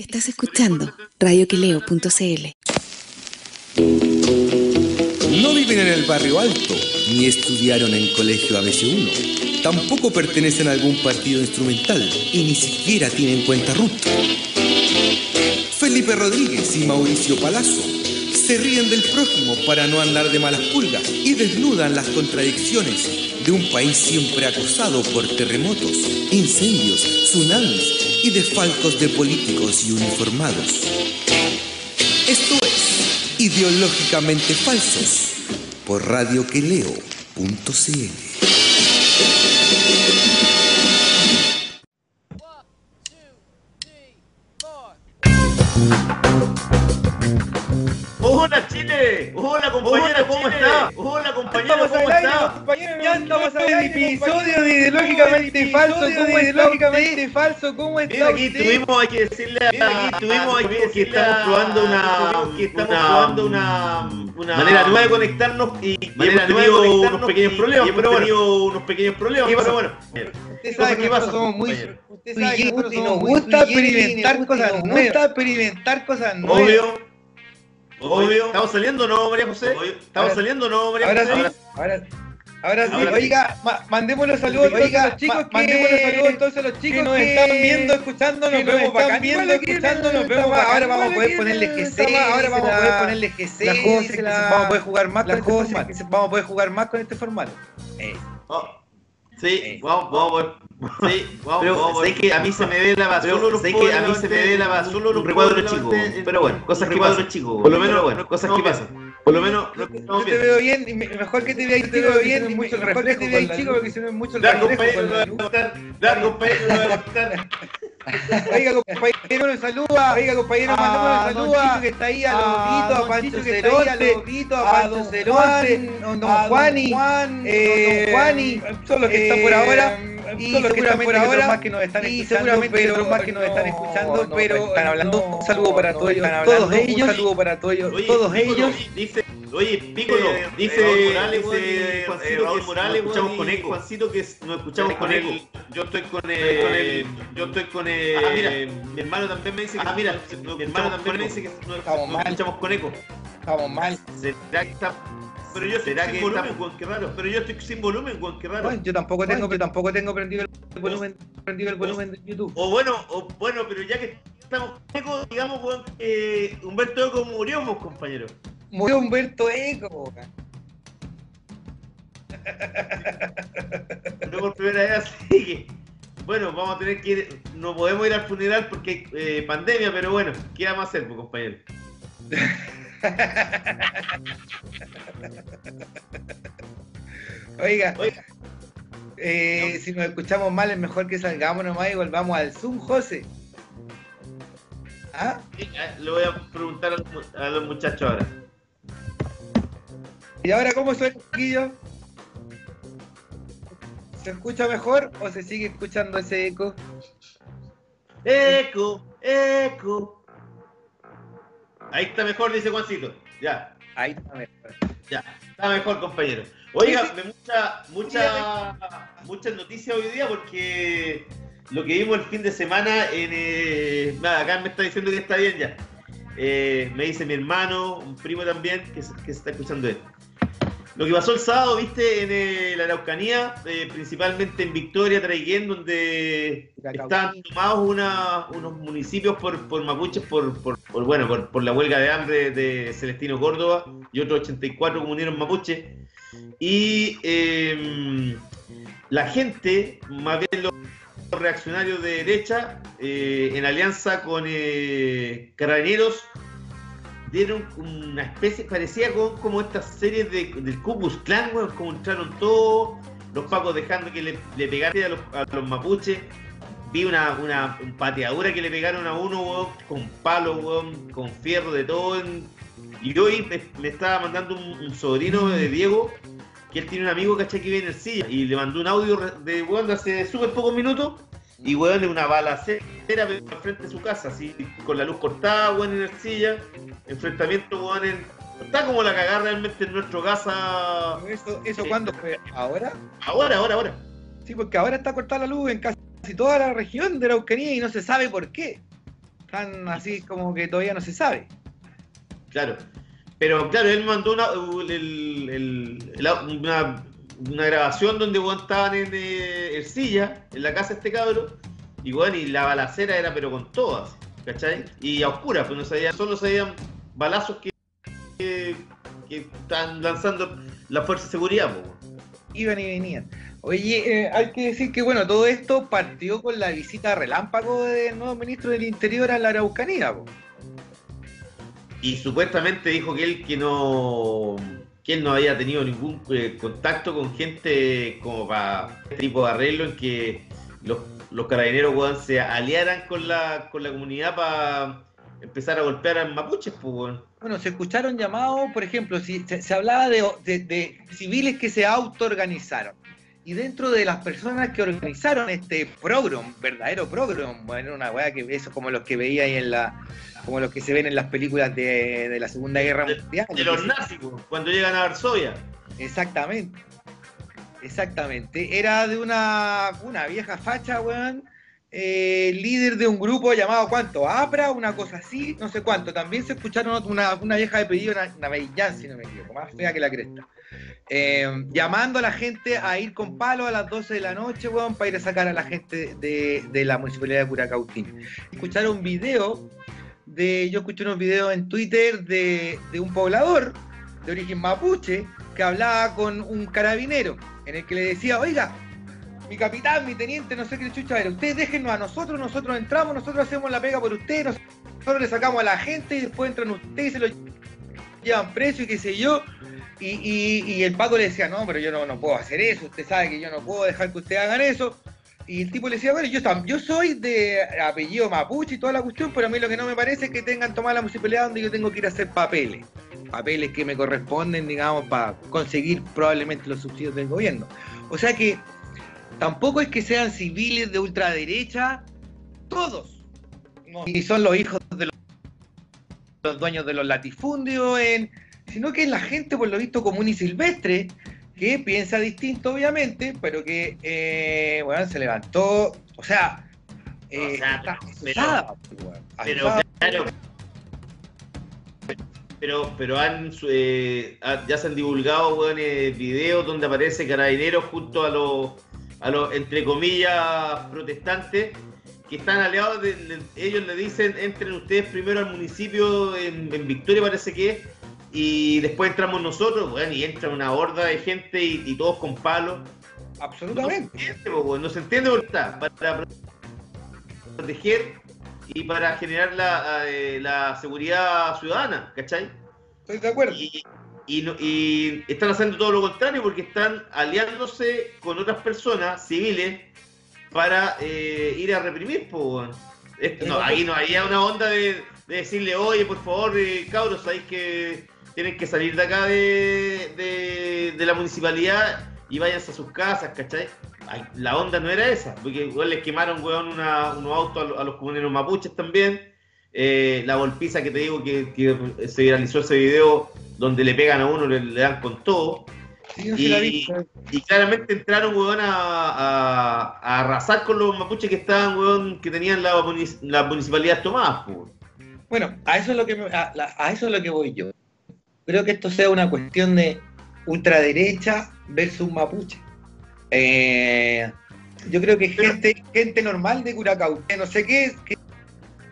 Estás escuchando radioqueleo.cl. No viven en el barrio alto, ni estudiaron en colegio ABC1. Tampoco pertenecen a algún partido instrumental y ni siquiera tienen cuenta RUT. Felipe Rodríguez y Mauricio Palazzo se ríen del prójimo para no andar de malas pulgas y desnudan las contradicciones de un país siempre acosado por terremotos, incendios, tsunamis y desfalcos de políticos y uniformados. Esto es Ideológicamente Falsos por radioqueleo.cl. Chile, hola compañera, ¿cómo está? Hola compañero, ¿cómo está? Ya estamos en el episodio de Ideológicamente Falso, ¿cómo Ideológicamente Falso, ¿cómo está Mira, aquí tuvimos, hay que decirle, aquí tuvimos, hay que decirle que estamos probando una, que estamos probando una, una manera nueva de conectarnos y manera de conectarnos unos pequeños problemas, pero bueno, unos pequeños problemas, pero bueno. Usted sabe que nosotros somos muy, usted sabe que nosotros somos muy gusta experimentar cosas nuevas, nos gusta experimentar cosas nuevas. Obvio. Obvio. ¿Estamos saliendo o no, María José? ¿Estamos saliendo o no, María Ahora José? sí, ahora Ahora sí, oiga, ma mandémosle saludos oiga, a los chicos, que... mandémosle saludos entonces a los chicos que nos están viendo, escuchando, nos vemos bacán, viendo, escuchando, nos vemos Ahora vamos a poder ponerle GC, ahora vamos a poder ponerle GC, las cosas, vamos a poder jugar más con este formato, vamos a poder jugar más con este formato. Sí, vamos, vamos a poder Sí, vamos, pero vamos, sé que a mí se me ve la basura, sé que a mí se me ve la basura un recuadro chico, pero bueno, cosas que pasan, por lo menos bueno, cosas que pasan. Por lo menos yo te veo bien, y mejor que te vea te veo bien, y mucho mejor que te vea chico porque se ve mucho el reflejo con la luz. Da compañero, Oiga, compañero, nos saluda. Oiga, compañero, mandamos un saludo a que está ahí, a Lobito, a Pancho que está ahí, a Lobito, a Don Cerote, a Don Juani, Don Juani, son los que están por ahora y todos los que están por ahora más que nos están y seguramente pero, otros más que nos están escuchando, no, pero están hablando un saludo para todos ellos, todos ellos, un saludo para todos ellos, todos ellos. Dice, oye, Piccolo, eh, dice eh, Morales, dice Juancito eh, que Morales, nos escuchamos con eco. Juancito que nos escuchamos con eco. Yo estoy con el, yo estoy con el, ah, mira, mi hermano también me dice que, ah, mira, mi hermano también me dice que nos escuchamos con eco. Estamos mal. ¿Será que está pero yo estoy sin volumen, Juan, qué raro. Pero yo estoy sin volumen, Juan, qué raro. Bueno, yo tampoco tengo, pero tampoco tengo prendido el volumen, prendido el volumen de YouTube. O bueno, o bueno, pero ya que estamos Eco, digamos, Juan, que Humberto Eco murió, pues, compañero. Murió Humberto Eco, No por primera vez, así que. Bueno, vamos a tener que ir. No podemos ir al funeral porque hay eh, pandemia, pero bueno, ¿qué vamos a hacer, pues, compañero? Oiga, eh, si nos escuchamos mal es mejor que salgamos nomás y volvamos al Zoom, José. ¿Ah? ¿Ah? le voy a preguntar a los muchachos ahora. ¿Y ahora cómo suena, chiquillo? ¿Se escucha mejor o se sigue escuchando ese eco? Eco, eco. Ahí está mejor, dice Juancito. Ya. Ahí está mejor. Ya, está mejor, compañero. Oiga, mucha, mucha, muchas noticias hoy día porque lo que vimos el fin de semana en. Eh, nada, acá me está diciendo que está bien ya. Eh, me dice mi hermano, un primo también, que, que se está escuchando él. Lo que pasó el sábado, viste, en eh, la Araucanía, eh, principalmente en Victoria, Traiguén, donde están tomados unos municipios por, por mapuches, por, bueno, por, la huelga de hambre de Celestino Córdoba y otros 84 comuneros mapuches. Y em, la gente, más bien los reaccionarios de derecha, eh, en alianza con carabineros, dieron una especie, parecía como, como estas series de, del Ku Clan, como entraron todos, los pacos dejando que le, le pegaran a los, a los mapuches. Vi una, una pateadura que le pegaron a uno, con palo, con fierro, de todo. y hoy me, estaba mandando un, sobrino de Diego, que él tiene un amigo, ¿cachai? Que viene en el silla, y le mandó un audio de, weón, de hace súper pocos minutos y weón, de una balacera al frente de su casa, así, con la luz cortada, weón, en el silla. Enfrentamiento, weón, en. Está como la cagada realmente en nuestro casa. ¿Eso, eso cuándo fue? ¿Ahora? Ahora, ahora, ahora. Sí, porque ahora está cortada la luz en casi toda la región de la Araucanía y no se sabe por qué. Están así como que todavía no se sabe. Claro. Pero claro, él mandó una, el- el- el- una, una grabación donde weón, estaban en eh, Ercilla, en la casa de este cabro, y bueno, y la balacera era pero con todas, ¿cachai? Y a oscuras, pues no sabían, solo sabían balazos que, que, que están lanzando la fuerza de seguridad, pues. Iban y venían. Oye, eh, hay que decir que bueno, todo esto partió con la visita relámpago del nuevo ministro del Interior a la Araucanía. po. Y supuestamente dijo que él que no él no había tenido ningún eh, contacto con gente como para este tipo de arreglo en que los, carabineros weón, se aliaran con la, con la comunidad para empezar a golpear a mapuches, pues. Bueno, se escucharon llamados, por ejemplo, si se, hablaba de- de civiles que se autoorganizaron. Y dentro de las personas que organizaron este programa, verdadero programa, bueno, una weá que eso como los que veía ahí en la, como los que se ven en las películas de, de la Segunda Guerra De- Mundial. De los nazis, cuando llegan a Varsovia. Exactamente. Exactamente. Era de una, una vieja facha, weón. Eh, líder de un grupo llamado ¿cuánto? APRA, una cosa así, no sé cuánto. También se escucharon una, vieja de pedido, una, una si no me equivoco, más fea que la cresta. Eh, llamando a la gente a ir con palo a las 12 de la noche, weón, para ir a sacar a la gente de, de la municipalidad de Curacautín. Escucharon un video de, yo escuché unos videos en Twitter de, de un poblador de origen mapuche que hablaba con un carabinero en el que le decía, oiga, mi capitán, mi teniente, no sé qué chucha era, ustedes déjennos a nosotros, nosotros entramos, nosotros hacemos la pega por ustedes, nosotros le sacamos a la gente y después entran ustedes y se lo llevan preso y qué sé yo. Y, y- y el Paco le decía, no, pero yo no, no puedo hacer eso, usted sabe que yo no puedo dejar que ustedes hagan eso. Y el tipo le decía, bueno, yo, soy de apellido mapuche y toda la cuestión, pero a mí lo que no me parece es que tengan tomada la municipalidad donde yo tengo que ir a hacer papeles. Papeles que me corresponden, digamos, para conseguir probablemente los subsidios del gobierno. O sea que tampoco es que sean civiles de ultraderecha, todos. No, y son los hijos de los, los dueños de los latifundios, en, sino que es la gente, por lo visto, común y silvestre, que piensa distinto, obviamente, pero que, eh, bueno, se levantó, o sea, eh, O sea, está pero- weón, Pero claro. Pero, pero han, eh, ya se han divulgado eh, videos donde aparece carabineros junto a los, a los entre comillas, protestantes que están aliados. de- ellos le dicen: entren ustedes primero al municipio en, en Victoria, parece que es, y después entramos nosotros. weón, y entra una horda de gente y, y todos con palos. absolutamente. No se entiende, no se entiende por qué está. Para proteger y para generar la, eh, la seguridad ciudadana, ¿cachai? Estoy de acuerdo. Y, y no- y están haciendo todo lo contrario porque están aliándose con otras personas civiles para eh, ir a reprimir. Esto- no, ahí no había una onda de, de decirle, oye, por favor, eh, cabros, sabéis que tienen que salir de acá de, de, de la municipalidad y váyanse a sus casas, ¿cachai? Ay, la onda no era esa, porque igual les quemaron, weón, una- unos autos a, a los comuneros mapuches también. Eh, la golpiza que te digo que, que se viralizó ese video donde le pegan a uno, le, le dan con todo. Sí, la vi. Y claramente entraron, weón, a, a- a arrasar con los mapuches que estaban, weón, que tenían la, munic- las municipalidades tomadas, po, weón. Bueno, a eso es lo que me- a, la- a eso es lo que voy yo. Creo que esto sea una cuestión de ultraderecha versus mapuche. Eh, yo creo que gente, gente normal de Curacao, que no sé qué, que,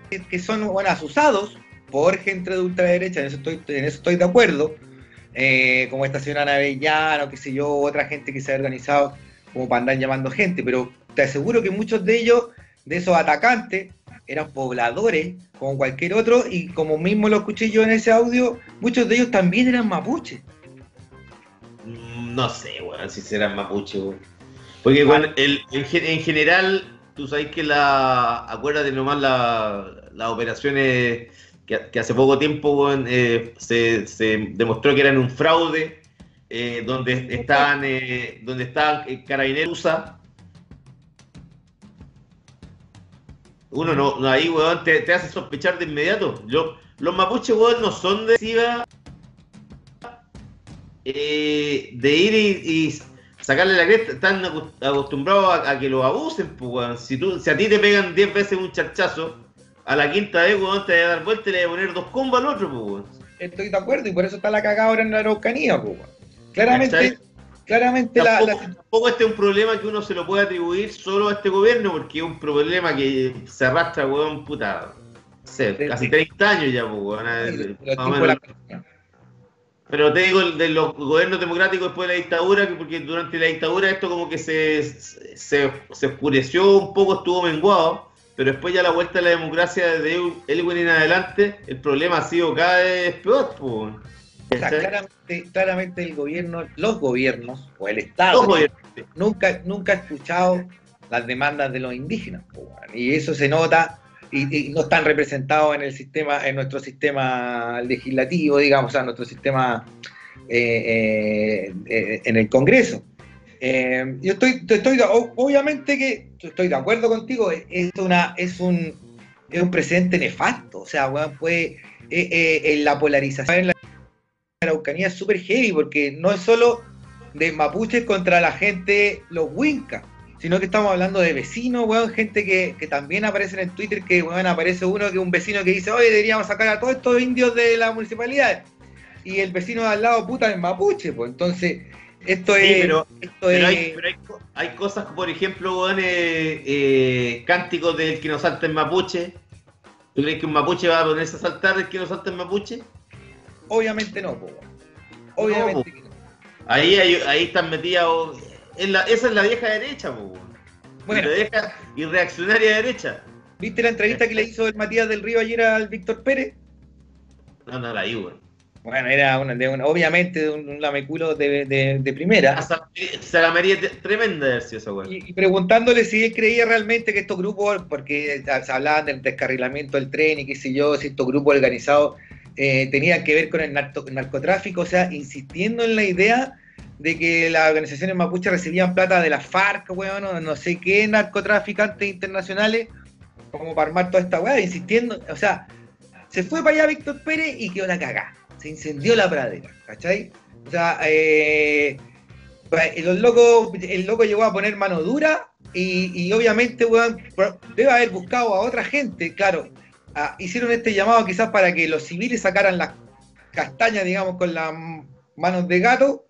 que son bueno, asusados por gente de ultraderecha, en eso estoy, en eso estoy de acuerdo, eh, como esta señora Navellano, qué sé yo, otra gente que se ha organizado como para andar llamando gente, pero te aseguro que muchos de ellos, de esos atacantes, eran pobladores, como cualquier otro, y como mismo lo escuché yo en ese audio, muchos de ellos también eran mapuches. Mm, No sé, weón, si serán mapuche, weón. Porque, weón, el- en, gen- en general, tú sabes que la. Acuérdate nomás la- las operaciones que, hace poco tiempo, eh, se, se demostró que eran un fraude, eh, donde estaban, eh, donde estaban eh. Uno no, ahí, weón, te, te hace sospechar de inmediato. Yo, los mapuches, weón, no son de eh, de ir y sacarle la cresta, están acostumbrados a, a que los abusen, pues, weón. Si, tú, si a ti te pegan 10 veces un charchazo, a la quinta vez, weón, te voy a dar vuelta y le voy a poner dos combos al otro, pues, weón. Estoy de acuerdo y por eso está la cagada ahora en la Araucanía, pues, weón. Claramente, ¿Cachai? claramente la, Tampoco, la- tampoco este es un problema que uno se lo puede atribuir solo a este gobierno, porque es un problema que se arrastra, weón, puta, no sé, casi 30 años ya, pues, weón. Pero te digo, de los gobiernos democráticos después de la dictadura, que porque durante la dictadura esto como que se, se, se oscureció un poco, estuvo menguado, pero después ya la vuelta a la democracia de Elwin en adelante, el problema ha sido cada vez peor, pues. O sea, ¿cachai? claramente, claramente el gobierno, los gobiernos o el Estado nunca, nunca ha escuchado las demandas de los indígenas. po. Y eso se nota y, y no están representados en el sistema, en nuestro sistema legislativo, digamos, o sea, nuestro sistema eh, eh, eh, en el Congreso. Yo estoy, estoy, obviamente que estoy de acuerdo contigo, es una, es un, es un presente nefasto, o sea, eh, eh, en la polarización en la Araucanía es súper heavy porque no es solo de mapuches contra la gente, los wincas, sino que estamos hablando de vecinos, weón, gente que, que también aparecen en Twitter, que weón, aparece uno que un vecino que dice, oye, deberíamos sacar a todos estos indios de la municipalidad. Y el vecino de al lado, puta, es mapuche, pues entonces, esto Sí, es... pero- esto Pero, es- hay, pero hay, hay cosas, por ejemplo, weón, eh, eh, cánticos del que no salta en mapuche. ¿Tú crees que un mapuche va a ponerse a saltar el que no salta en mapuche? Obviamente no, weón. Obviamente que no. Ahí, hay- ahí están metidas. La- esa es la vieja derecha. Bueno, La vieja y reaccionaria derecha. ¿viste la entrevista que le hizo el Matías del Río ayer al Víctor Pérez? No, no la weón. Bueno, era una, de una- obviamente de un, un lameculo de, de- de primera. Tremenda de haber sido esa weón. Y, y preguntándole si él creía realmente que estos grupos, porque se hablaban del descarrilamiento del tren y qué sé yo, si estos grupos organizados eh, tenían que ver con el narco- narcotráfico, o sea, insistiendo en la idea de que las organizaciones mapuches recibían plata de las FARC, weón, no sé qué narcotraficantes internacionales, como para armar toda esta weá, insistiendo, o sea, se fue para allá Víctor Pérez y quedó la cagá, se incendió la pradera, ¿cachai? O sea, eh, los locos, el loco llegó a poner mano dura y, y obviamente, weón, debe haber buscado a otra gente, claro. ah, hicieron este llamado quizás para que los civiles sacaran las castañas, digamos, con las manos de gato,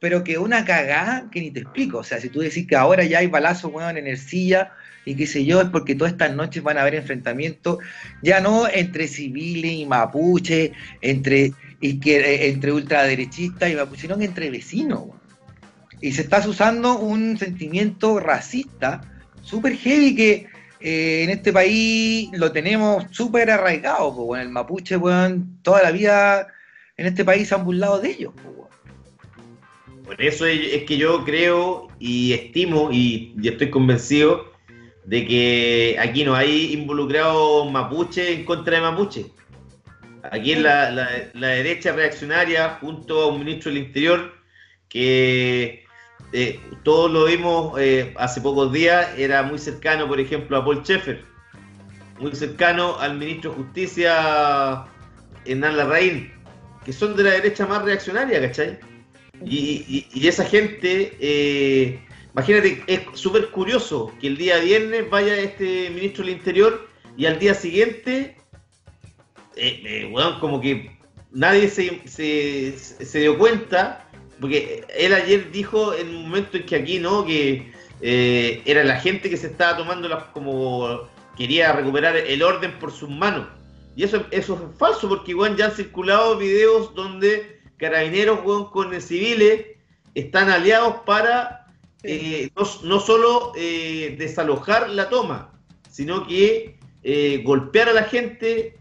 pero que una cagada que ni te explico. O sea, si tú decís que ahora ya hay balazos, weón, en Ercilla y qué sé yo, es porque todas estas noches van a haber enfrentamientos, ya no entre civiles y mapuche, entre, eh, entre ultraderechistas y mapuche, sino que entre vecinos. Y se está usando un sentimiento racista súper heavy que eh, en este país lo tenemos súper arraigado, weón. El mapuche, weón, toda la vida en este país se han burlado de ellos, weón. Por eso es, que yo creo y estimo y, estoy convencido de que aquí no hay involucrados mapuche en contra de mapuche. Aquí es la derecha reaccionaria junto a un ministro del Interior que eh, todos lo vimos eh, hace pocos días, era muy cercano, por ejemplo, a Paul Schaeffer, muy cercano al ministro de Justicia Hernán Larraín, que son de la derecha más reaccionaria, ¿cachai? Y, esa gente, eh, imagínate, es súper curioso que el día viernes vaya este ministro del Interior y al día siguiente, eh, eh, como que nadie se, se, dio cuenta, porque él ayer dijo en un momento en que aquí no, que eh, era la gente que se estaba tomando las como quería recuperar el orden por sus manos. Y eso, eso es falso, porque weón, ya han circulado videos donde carabineros weón, con civiles están aliados para eh, no, no solo eh, desalojar la toma, sino que eh, golpear a la gente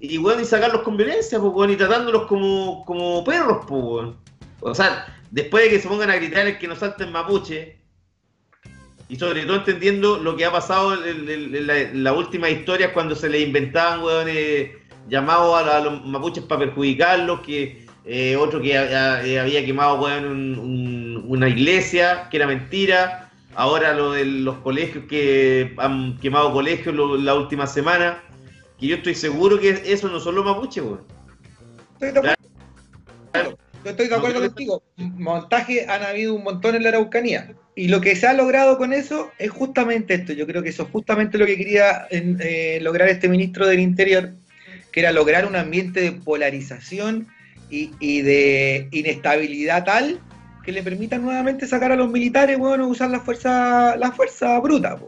y, weón, y sacarlos con violencia, pues, weón, y tratándolos como, como perros, pues, weón. O sea, después de que se pongan a gritar el que no salten mapuche, y sobre todo entendiendo lo que ha pasado en, en- en la, en la última historia cuando se le inventaban, weón, eh, llamados a, a los mapuches para perjudicarlos, que eh, otro que eh, había quemado, weón, un- un- una iglesia, que era mentira, ahora lo de los colegios que han quemado colegios lo- la última semana, que yo estoy seguro que eso no son los mapuches, weón. Estoy de acuerdo. Yo estoy de acuerdo contigo. Montaje han habido un montón en la Araucanía. Y lo que se ha logrado con eso es justamente esto. Yo creo que eso es justamente lo que quería eh, lograr este ministro del Interior, que era lograr un ambiente de polarización y, de inestabilidad tal que le permita nuevamente sacar a los militares, bueno, usar la fuerza, la fuerza bruta,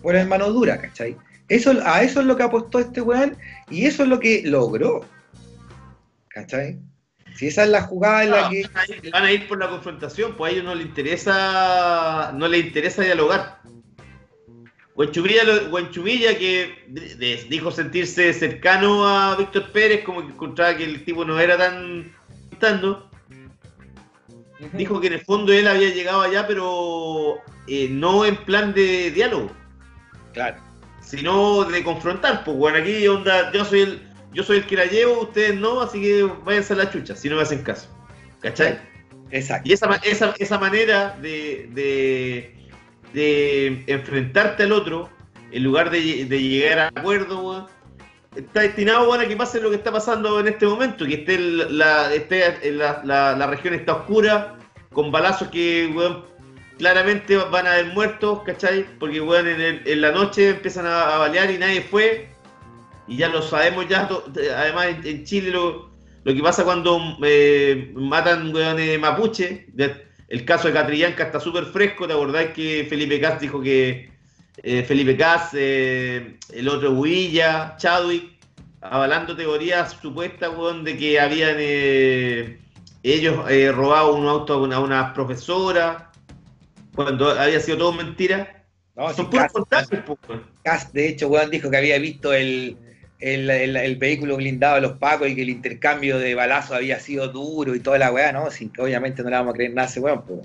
por el mano dura, ¿cachai? Eso, a eso es lo que apostó este weón y eso es lo que logró. ¿Cachai? Si esa es la jugada en la que. Van a, ir, por la confrontación, pues a ellos no les interesa, no les interesa dialogar. Guanchumilla, que dijo sentirse cercano a Víctor Pérez, como que encontraba que el tipo no era tan dijo que en el fondo él había llegado allá, pero eh, no en plan de diálogo. Claro. Sino de confrontar, pues bueno, aquí onda, yo soy el, yo soy el que la llevo, ustedes no, así que váyanse a la chucha, si no me hacen caso. ¿Cachai? Exacto. Y esa, esa, esa manera de, de, enfrentarte al otro, en lugar de, llegar a acuerdo, está destinado a que pase lo que está pasando en este momento, que esté la, esté, la, la, región está oscura, con balazos que claramente van a haber muertos, ¿cachai? Porque en, en, la noche empiezan a, balear y nadie fue, y ya lo sabemos ya, además en Chile lo, lo que pasa cuando eh, matan weones mapuche, el caso de Catrillanca está súper fresco, ¿te acordás que Felipe Cas dijo que eh, Felipe Cas, eh, el otro Huilla, Chadwick, avalando teorías supuestas, weón, de que habían ellos robado un auto a una, profesora, cuando había sido todo mentira? Son puros contagios, Cas, de hecho, weón, dijo que había visto el el, vehículo blindado de los pacos y que el intercambio de balazos había sido duro y toda la weá, ¿no? Sin que obviamente no le vamos a creer nada a ese weón, pues.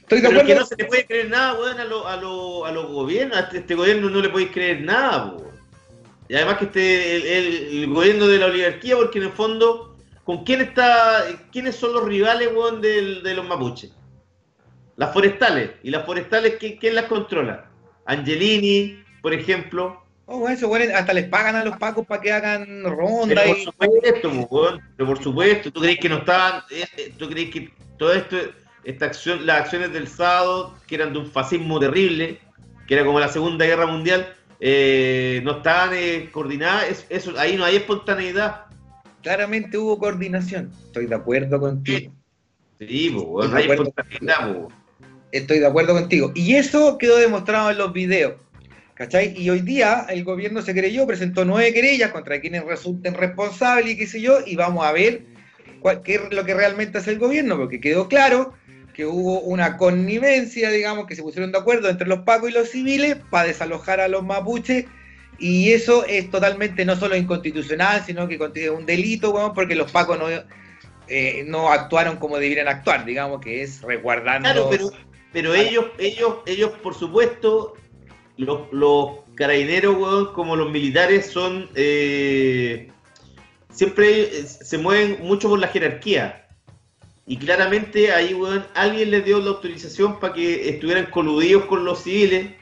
Estoy Pero que no se le puede creer nada, weón, a, lo, a, lo, a los gobiernos. A este, este, gobierno no le puede creer nada, weón. Y además que este, el, gobierno de la oligarquía, porque en el fondo, ¿con quién está, quiénes son los rivales, weón, de, de los mapuches? Las forestales. ¿Y las forestales quién las controla? Angelini, por ejemplo, Oh, eso, bueno, hasta les pagan a los pacos para que hagan ronda. Pero por supuesto, pues, pero por supuesto, ¿tú crees que no estaban, eh, eh, tú crees que todo esto, esta acción, las acciones del sábado, que eran de un fascismo terrible, que era como la Segunda Guerra Mundial, eh, no estaban coordinadas, eso, ahí no hay espontaneidad. Claramente hubo coordinación, estoy de acuerdo contigo. Sí, pues, no hay espontaneidad, pues. Estoy de acuerdo contigo. Y eso quedó demostrado en los videos ¿Cachai? Y hoy día el gobierno se creyó, presentó nueve querellas contra quienes resulten responsables y qué sé yo, y vamos a ver qué es lo que realmente hace el gobierno, porque quedó claro que hubo una connivencia, digamos, que se pusieron de acuerdo entre los pacos y los civiles para desalojar a los mapuches, y eso es totalmente no solo inconstitucional, sino que es un delito, bueno, porque los pacos no, eh, no actuaron como debieran actuar, digamos, que es resguardando... Claro, pero, pero ellos, ellos, ellos, por supuesto, los, los carabineros, como los militares, son. Eh, siempre eh, se mueven mucho por la jerarquía. Y claramente ahí, weón, alguien les dio la autorización para que estuvieran coludidos con los civiles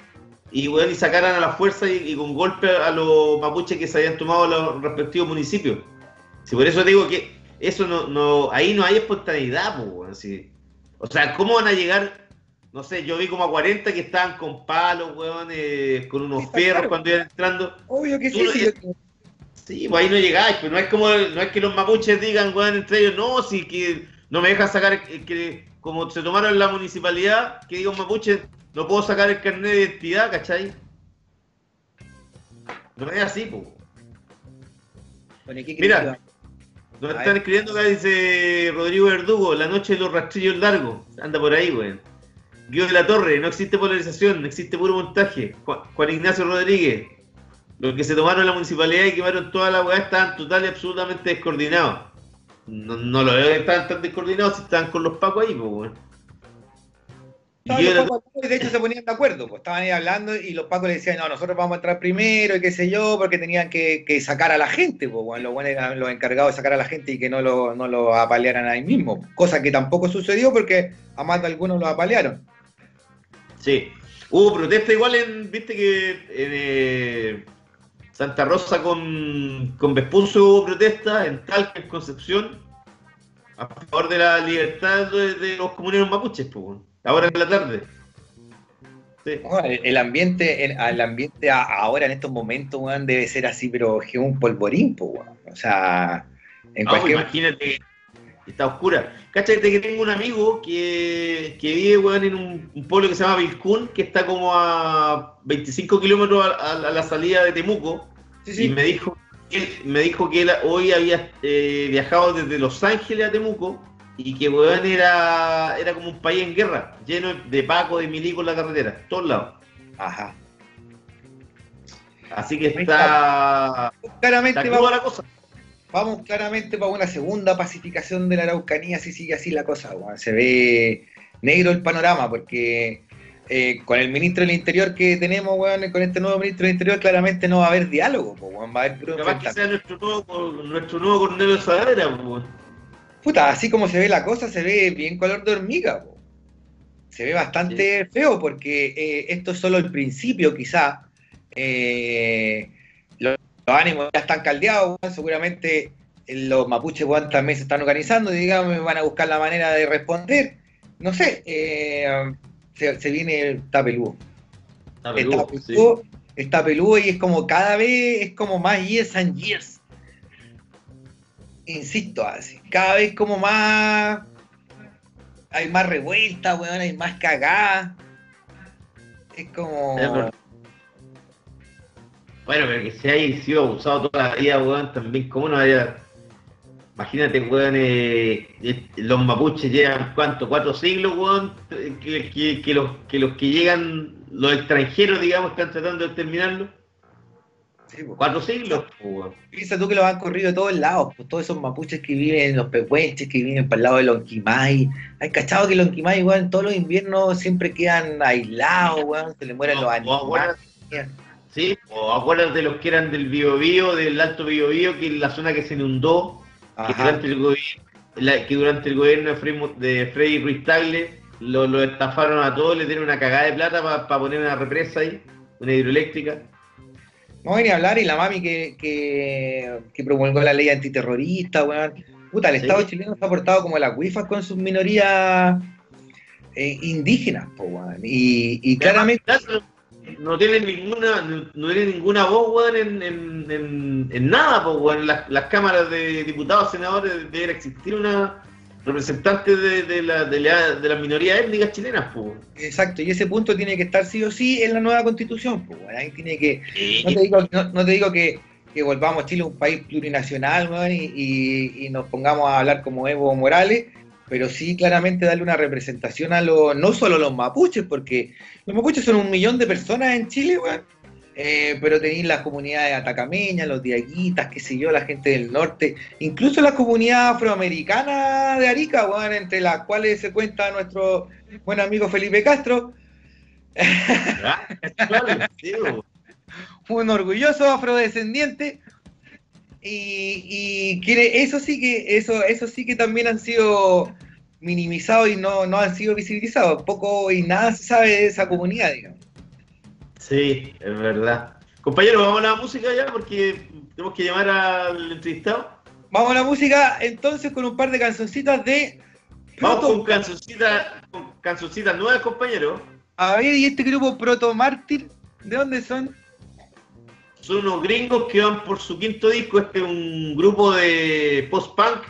y, weón, y sacaran a la fuerza y, con golpe a los mapuches que se habían tomado los respectivos municipios. Si por eso digo que eso no, no ahí no hay espontaneidad, pues, O sea, ¿cómo van a llegar no sé, yo vi como a 40 que estaban con palos, weón, eh, con unos perros cuando iban entrando. Obvio que sí, sí. Sí, pues ahí no llegáis, pues no es como, no es que los mapuches digan, weón, entre ellos, no, si que no me dejan sacar, que como se tomaron la municipalidad, que diga un mapuche, no puedo sacar el carnet de identidad, ¿cachai? No es así, pues. Mira, nos están escribiendo acá, dice Rodrigo Verdugo, la noche de los rastrillos largos. Anda por ahí, weón. Guido de la Torre, no existe polarización, existe puro montaje. Juan, Ignacio Rodríguez, los que se tomaron la municipalidad y quemaron toda la weá estaban total y absolutamente descoordinados. No, no lo veo que estaban tan descoordinados si estaban con los pacos ahí, pues, de hecho se ponían de acuerdo, pues estaban ahí hablando y los pacos le decían, no, nosotros vamos a entrar primero y qué sé yo, porque tenían que, sacar a la gente, pues bueno, los buenos los encargados de sacar a la gente y que no lo, no lo apalearan ahí mismo, cosa que tampoco sucedió porque a más de algunos lo apalearon. Sí. Hubo protesta igual en, viste que en eh, Santa Rosa con, con Vespucio hubo protesta, en Talca, en Concepción. a favor de la libertad de, los comuneros mapuches, pues, ahora en la tarde. el, ambiente, el, ambiente ahora en estos momentos, debe ser así, pero que un polvorín, pues, O sea, en cualquier... Imagínate, está oscura. Cáchate que tengo un amigo que, que vive, en un, pueblo que se llama Vilcún, que está como a 25 kilómetros a, la salida de Temuco. Y me dijo, me dijo que él hoy había eh, viajado desde Los Ángeles a Temuco y que weón era, era como un país en guerra, lleno de paco, de milico en la carretera, todos lados. Ajá. Así que está. Claramente va la cosa vamos claramente para una segunda pacificación de la Araucanía si sigue así la cosa. Se ve negro el panorama porque eh, con el ministro del Interior que tenemos, con este nuevo ministro del Interior, claramente no va a haber diálogo, va a haber que sea nuestro nuevo, nuestro nuevo coronel de Puta, así como se ve la cosa, se ve bien color de hormiga, se ve bastante feo porque eh, esto es solo el principio, quizá. Eh, los ánimos ya están caldeados, seguramente los mapuches también se están organizando, digamos, van a buscar la manera de responder. No sé, eh, se, viene el tapeludo. Está peludo, y es como cada vez es como más years and years. Insisto, así, cada vez como más hay más revuelta, weón, hay más cagada. Es como. Bueno, pero que se haya sido abusado toda la vida, weón, también, ¿cómo no haya... Imagínate, weón, eh, eh, los mapuches llevan, ¿cuánto? ¿Cuatro siglos, weón? Que, los, que los que llegan, los extranjeros, digamos, están tratando de terminarlo. Sí, pues. Cuatro siglos, weón. Piensa tú que los han corrido de todos lados, pues todos esos mapuches que viven en los pehuenches, que viven para el lado de Lonquimay. Hay cachado que Lonquimay, weón, todos los inviernos siempre quedan aislados, weón, se le mueren los animales. Sí, o acuérdate de los que eran del Biobío, del Alto Biobío, que es la zona que se inundó, que durante, el gobierno, que durante el gobierno de Freddy, Ruiz Tagle lo, estafaron a todos, le dieron una cagada de plata para poner una represa ahí, una hidroeléctrica. No voy a hablar y la mami que, que, promulgó la ley antiterrorista, weón. Puta, el Estado chileno se ha portado como la cuifa con sus minorías eh, indígenas, weón. Y, y claramente no tienen ninguna no tienen ninguna voz en, en, en, nada pues las, las, cámaras de diputados senadores debe existir una representante de, de, la, de, la, de las minorías étnicas chilenas pues exacto y ese punto tiene que estar sí o sí en la nueva constitución pues ahí tiene que no te digo, no, te digo que, que volvamos a Chile un país plurinacional y, y, y nos pongamos a hablar como Evo Morales pero sí claramente darle una representación a los, no solo a los mapuches, porque los mapuches son un millón de personas en Chile, weón. Eh, pero tenéis las comunidades atacameñas, los diaguitas, qué sé yo, la gente del norte, incluso la comunidad afroamericana de Arica, weón, entre las cuales se cuenta nuestro buen amigo Felipe Castro. un orgulloso afrodescendiente y, quiere, eso sí que, eso, eso sí que también han sido minimizados y no, no han sido visibilizados. Poco y nada se sabe de esa comunidad, digamos. Sí, es verdad. Compañero, vamos a la música ya porque tenemos que llamar al entrevistado. Vamos a la música entonces con un par de canzoncitas de. Vamos con canzoncitas, con canzoncitas nuevas, compañero. A ver, ¿y este grupo Proto Mártir? ¿De dónde son? Son unos gringos que van por su quinto disco. Este es un grupo de post-punk,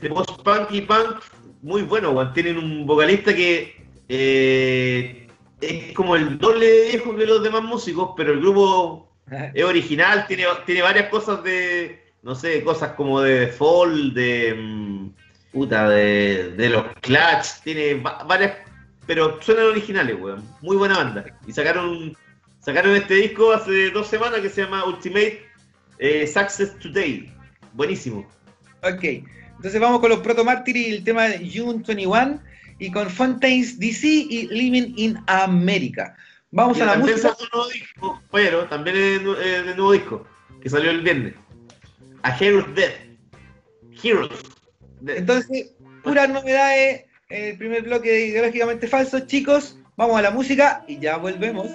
de post-punk y punk muy bueno. Tienen un vocalista que eh, es como el doble de viejo que los demás músicos, pero el grupo es original, tiene, tiene varias cosas de, no sé, cosas como de fall, de mm, puta, de, de los Clutch, tiene varias, pero suenan originales, weón. Muy buena banda. Y sacaron Sacaron este disco hace dos semanas que se llama Ultimate eh, Success Today. Buenísimo. Ok, entonces vamos con los Proto Martyrs y el tema de June 21 y con Fontaines DC y Living in America. Vamos a la música. Nuevo disco, pero también es de nuevo disco que salió el viernes. A Hero's Death. Heroes. Entonces, puras novedades. El primer bloque de ideológicamente falso, chicos. Vamos a la música y ya volvemos.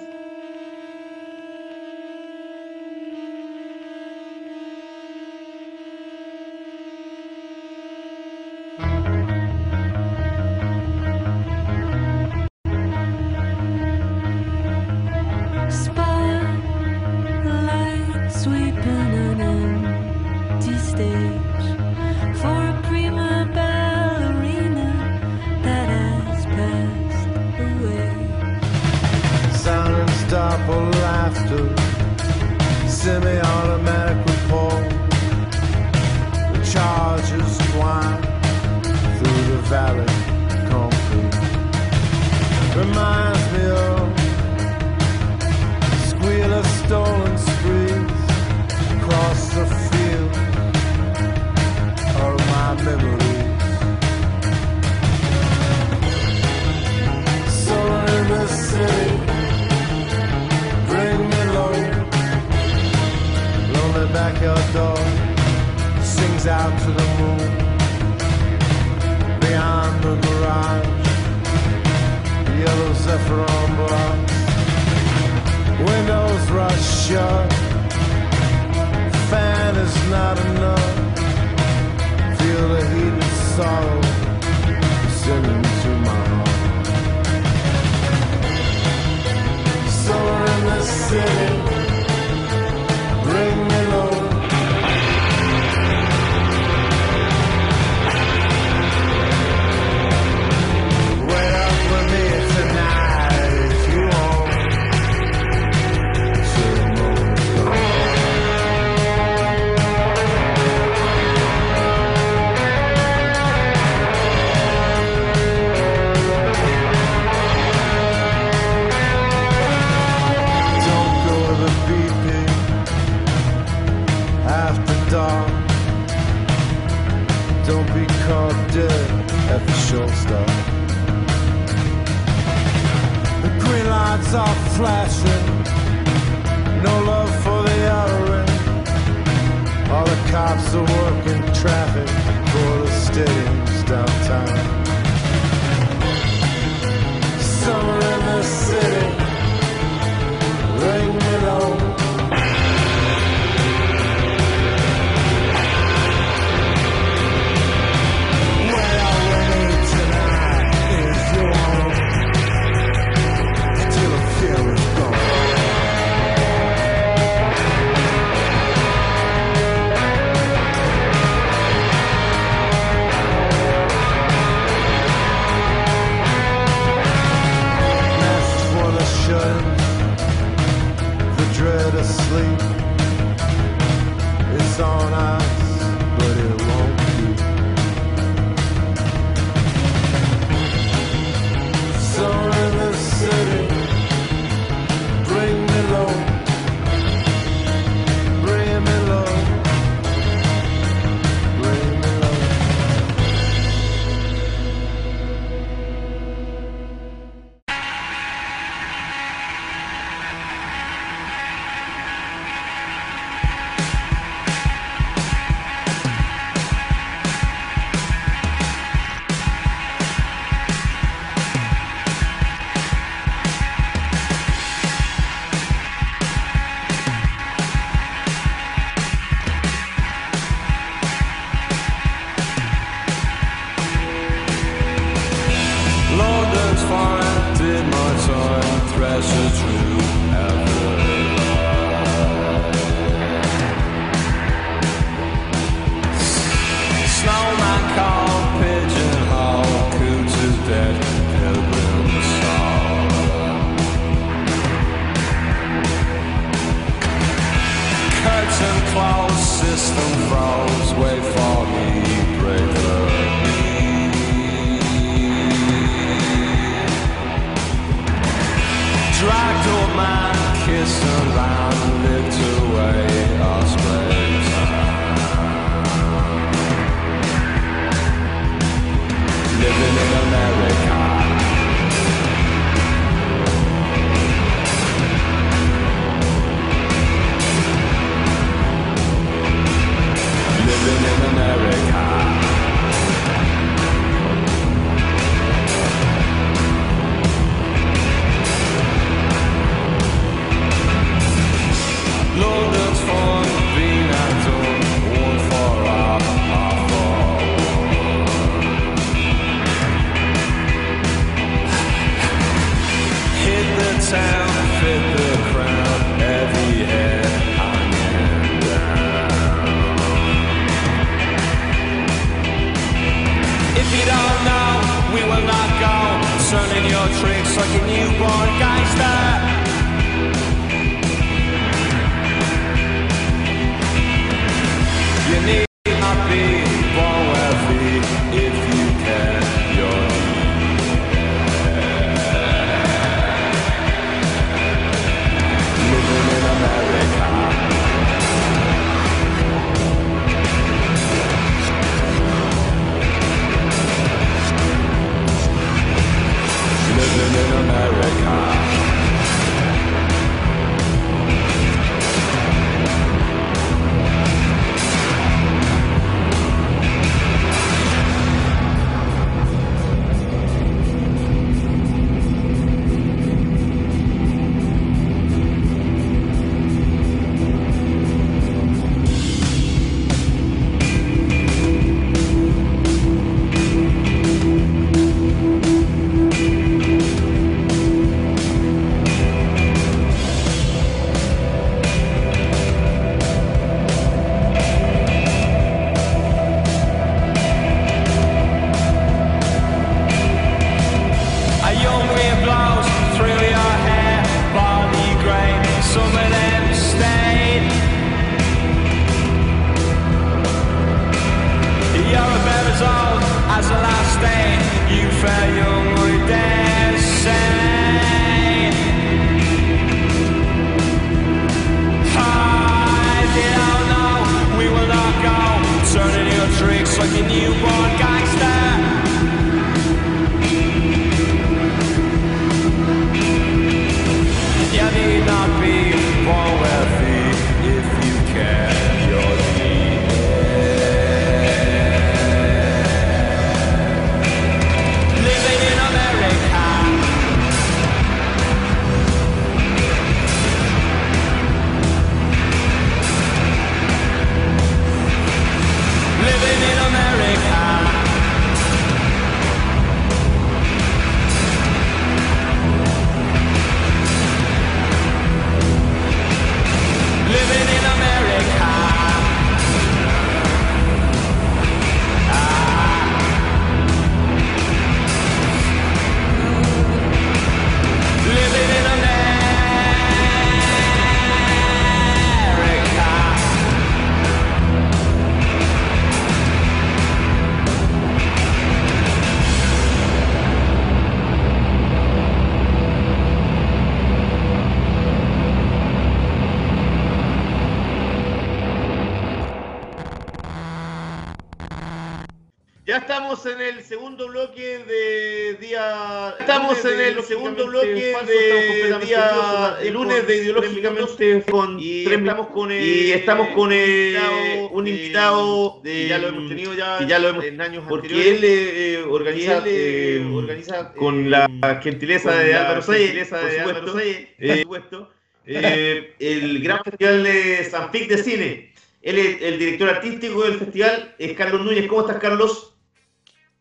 Estamos en el segundo bloque de día. Estamos en el segundo bloque de día el lunes de ideológicamente con y estamos con y estamos con eh, un invitado de ya lo hemos tenido ya ya lo hemos en años porque él eh, organiza eh, organiza con la gentileza de Álvaro Sayes por supuesto, eh, por supuesto eh, el gran festival de San Pic de cine. Él es el director artístico del festival, es Carlos Núñez. ¿Cómo estás, Carlos?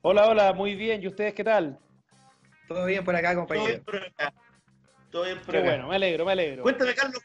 Hola, hola, muy bien. ¿Y ustedes qué tal? Todo bien por acá, Todo bien compañero. por acá. Todo bien por Qué acá. bueno, me alegro, me alegro. Cuéntame, Carlos,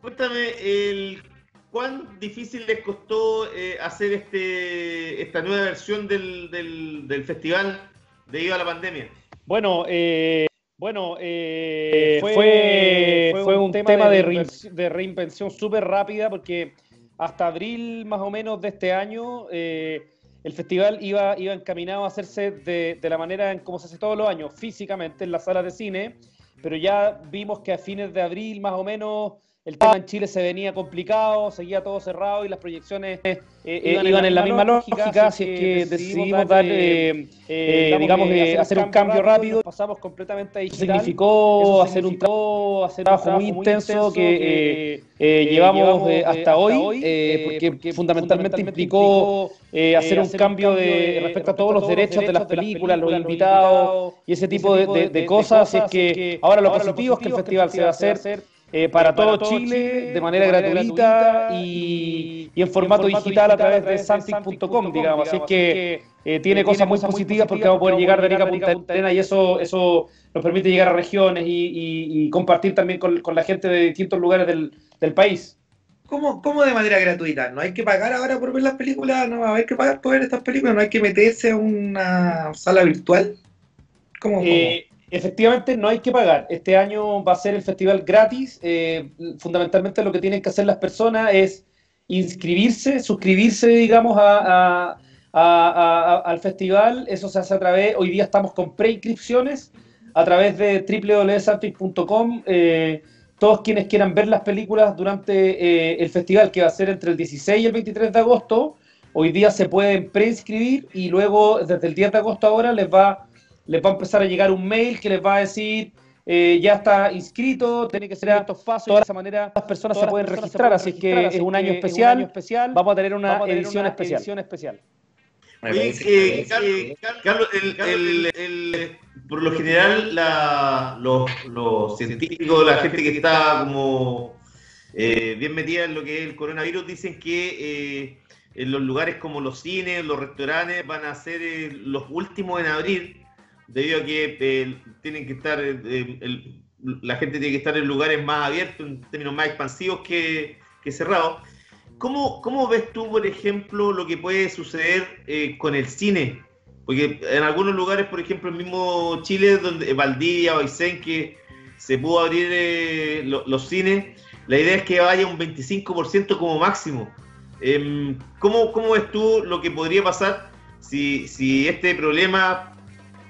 cuéntame el cuán difícil les costó eh, hacer este esta nueva versión del, del, del festival debido a la pandemia. Bueno, eh, bueno, eh, fue, fue, un tema de, de reinvención súper rápida porque hasta abril más o menos de este año eh, el festival iba, iba encaminado a hacerse de, de la manera en como se hace todos los años, físicamente en las salas de cine, pero ya vimos que a fines de abril más o menos el tema en Chile se venía complicado, seguía todo cerrado y las proyecciones eh, iban, en la misma lógica, así es que decidimos dar, eh, eh, digamos, eh, hacer un cambio rápido. Pasamos completamente a digital. Significó hacer un trabajo, hacer un trabajo muy intenso que eh, eh, llevamos eh, hasta hoy, eh, porque, fundamentalmente implicó eh, hacer un cambio de respecto a todos los derechos de las películas, los invitados y ese tipo de, de- de cosas. Así es que ahora lo positivo es que el festival se va a hacer eh, para, todo Chile, de manera gratuita y, y en formato digital a través de santic.com, digamos. Así es que eh, tiene cosas muy positivas porque vamos a poder llegar de Arica a Punta Arenas y eso, eso nos permite llegar a regiones y, y- y compartir también con, con la gente de distintos lugares del, del país. ¿Cómo, ¿Cómo de manera gratuita? ¿No hay que pagar ahora por ver las películas? ¿No va a haber que pagar por ver estas películas? ¿No hay que meterse a una sala virtual? ¿Cómo? cómo? Eh, efectivamente, no hay que pagar. Este año va a ser el festival gratis. Eh, fundamentalmente lo que tienen que hacer las personas es inscribirse, suscribirse, digamos, a, a- a- a- al festival. Eso se hace a través, hoy día estamos con preinscripciones a través de www.santic.com. Eh, todos quienes quieran ver las películas durante eh, el festival, que va a ser entre el 16 y el 23 de agosto, hoy día se pueden preinscribir y luego, desde el 10 de agosto ahora, les va, les va a empezar a llegar un mail que les va a decir eh, ya está inscrito, tiene que ser estos pasos, y de esa manera las personas se pueden registrar, así que es un año especial, vamos a tener una edición especial. Me Oye, eh, que- Car- eh, Carlos, el- el- el- por lo general, la- los, los científicos, la gente que está como eh, bien metida en lo que es el coronavirus, dicen que eh, en los lugares como los cines, los restaurantes, van a ser eh, los últimos en abrir, debido a que eh, tienen que estar, eh, el- la gente tiene que estar en lugares más abiertos, en términos más expansivos que, que cerrados. ¿Cómo, ¿Cómo ves tú, por ejemplo, lo que puede suceder eh, con el cine? Porque en algunos lugares, por ejemplo, el mismo Chile, donde eh, Valdivia o Aysén, que se pudo abrir eh, lo- los cines, la idea es que vaya un 25% como máximo. Em, ¿cómo, ¿Cómo ves tú lo que podría pasar si, si este problema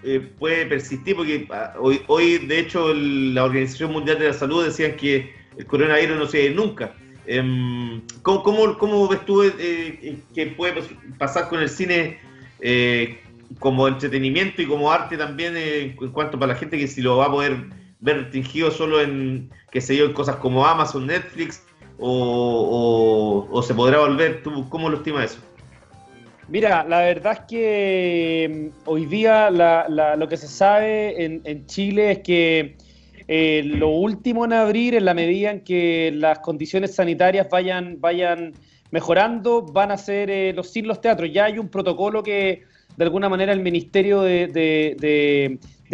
eh, puede persistir? Porque ah, hoy, hoy, de hecho, la Organización Mundial de la Salud decían que el coronavirus no se ir nunca. Em, ¿cómo, cómo, ves tú eh, que puede pas- pasar con el cine eh, como entretenimiento y como arte también eh, en cuanto para la gente que si lo va a poder ver restringido solo en, qué sé yo, en cosas como Amazon, Netflix o, o- se podrá volver? ¿Tú cómo lo estimas eso? Mira, la verdad es que mm, hoy día la- la- lo que se sabe en, en Chile es que eh, lo último en abrir, en la medida en que las condiciones sanitarias vayan, vayan mejorando, van a ser eh, los cines, los teatros. Ya hay un protocolo que de alguna manera el Ministerio de, de-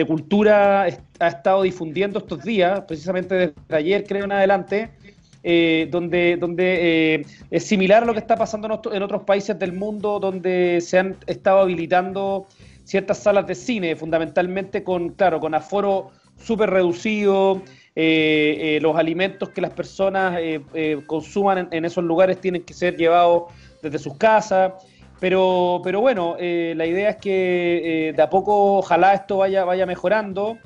Cultura ha estado difundiendo estos días, precisamente desde ayer creo en adelante, eh, donde, donde eh, es similar a lo que está pasando en, otro- en otros países del mundo donde se han estado habilitando ciertas salas de cine, fundamentalmente con, claro, con aforo súper reducido, eh, los alimentos que las personas consuman en, esos lugares tienen que ser llevados desde sus casas. Pero, pero bueno, la idea es que de a poco ojalá esto vaya, vaya mejorando.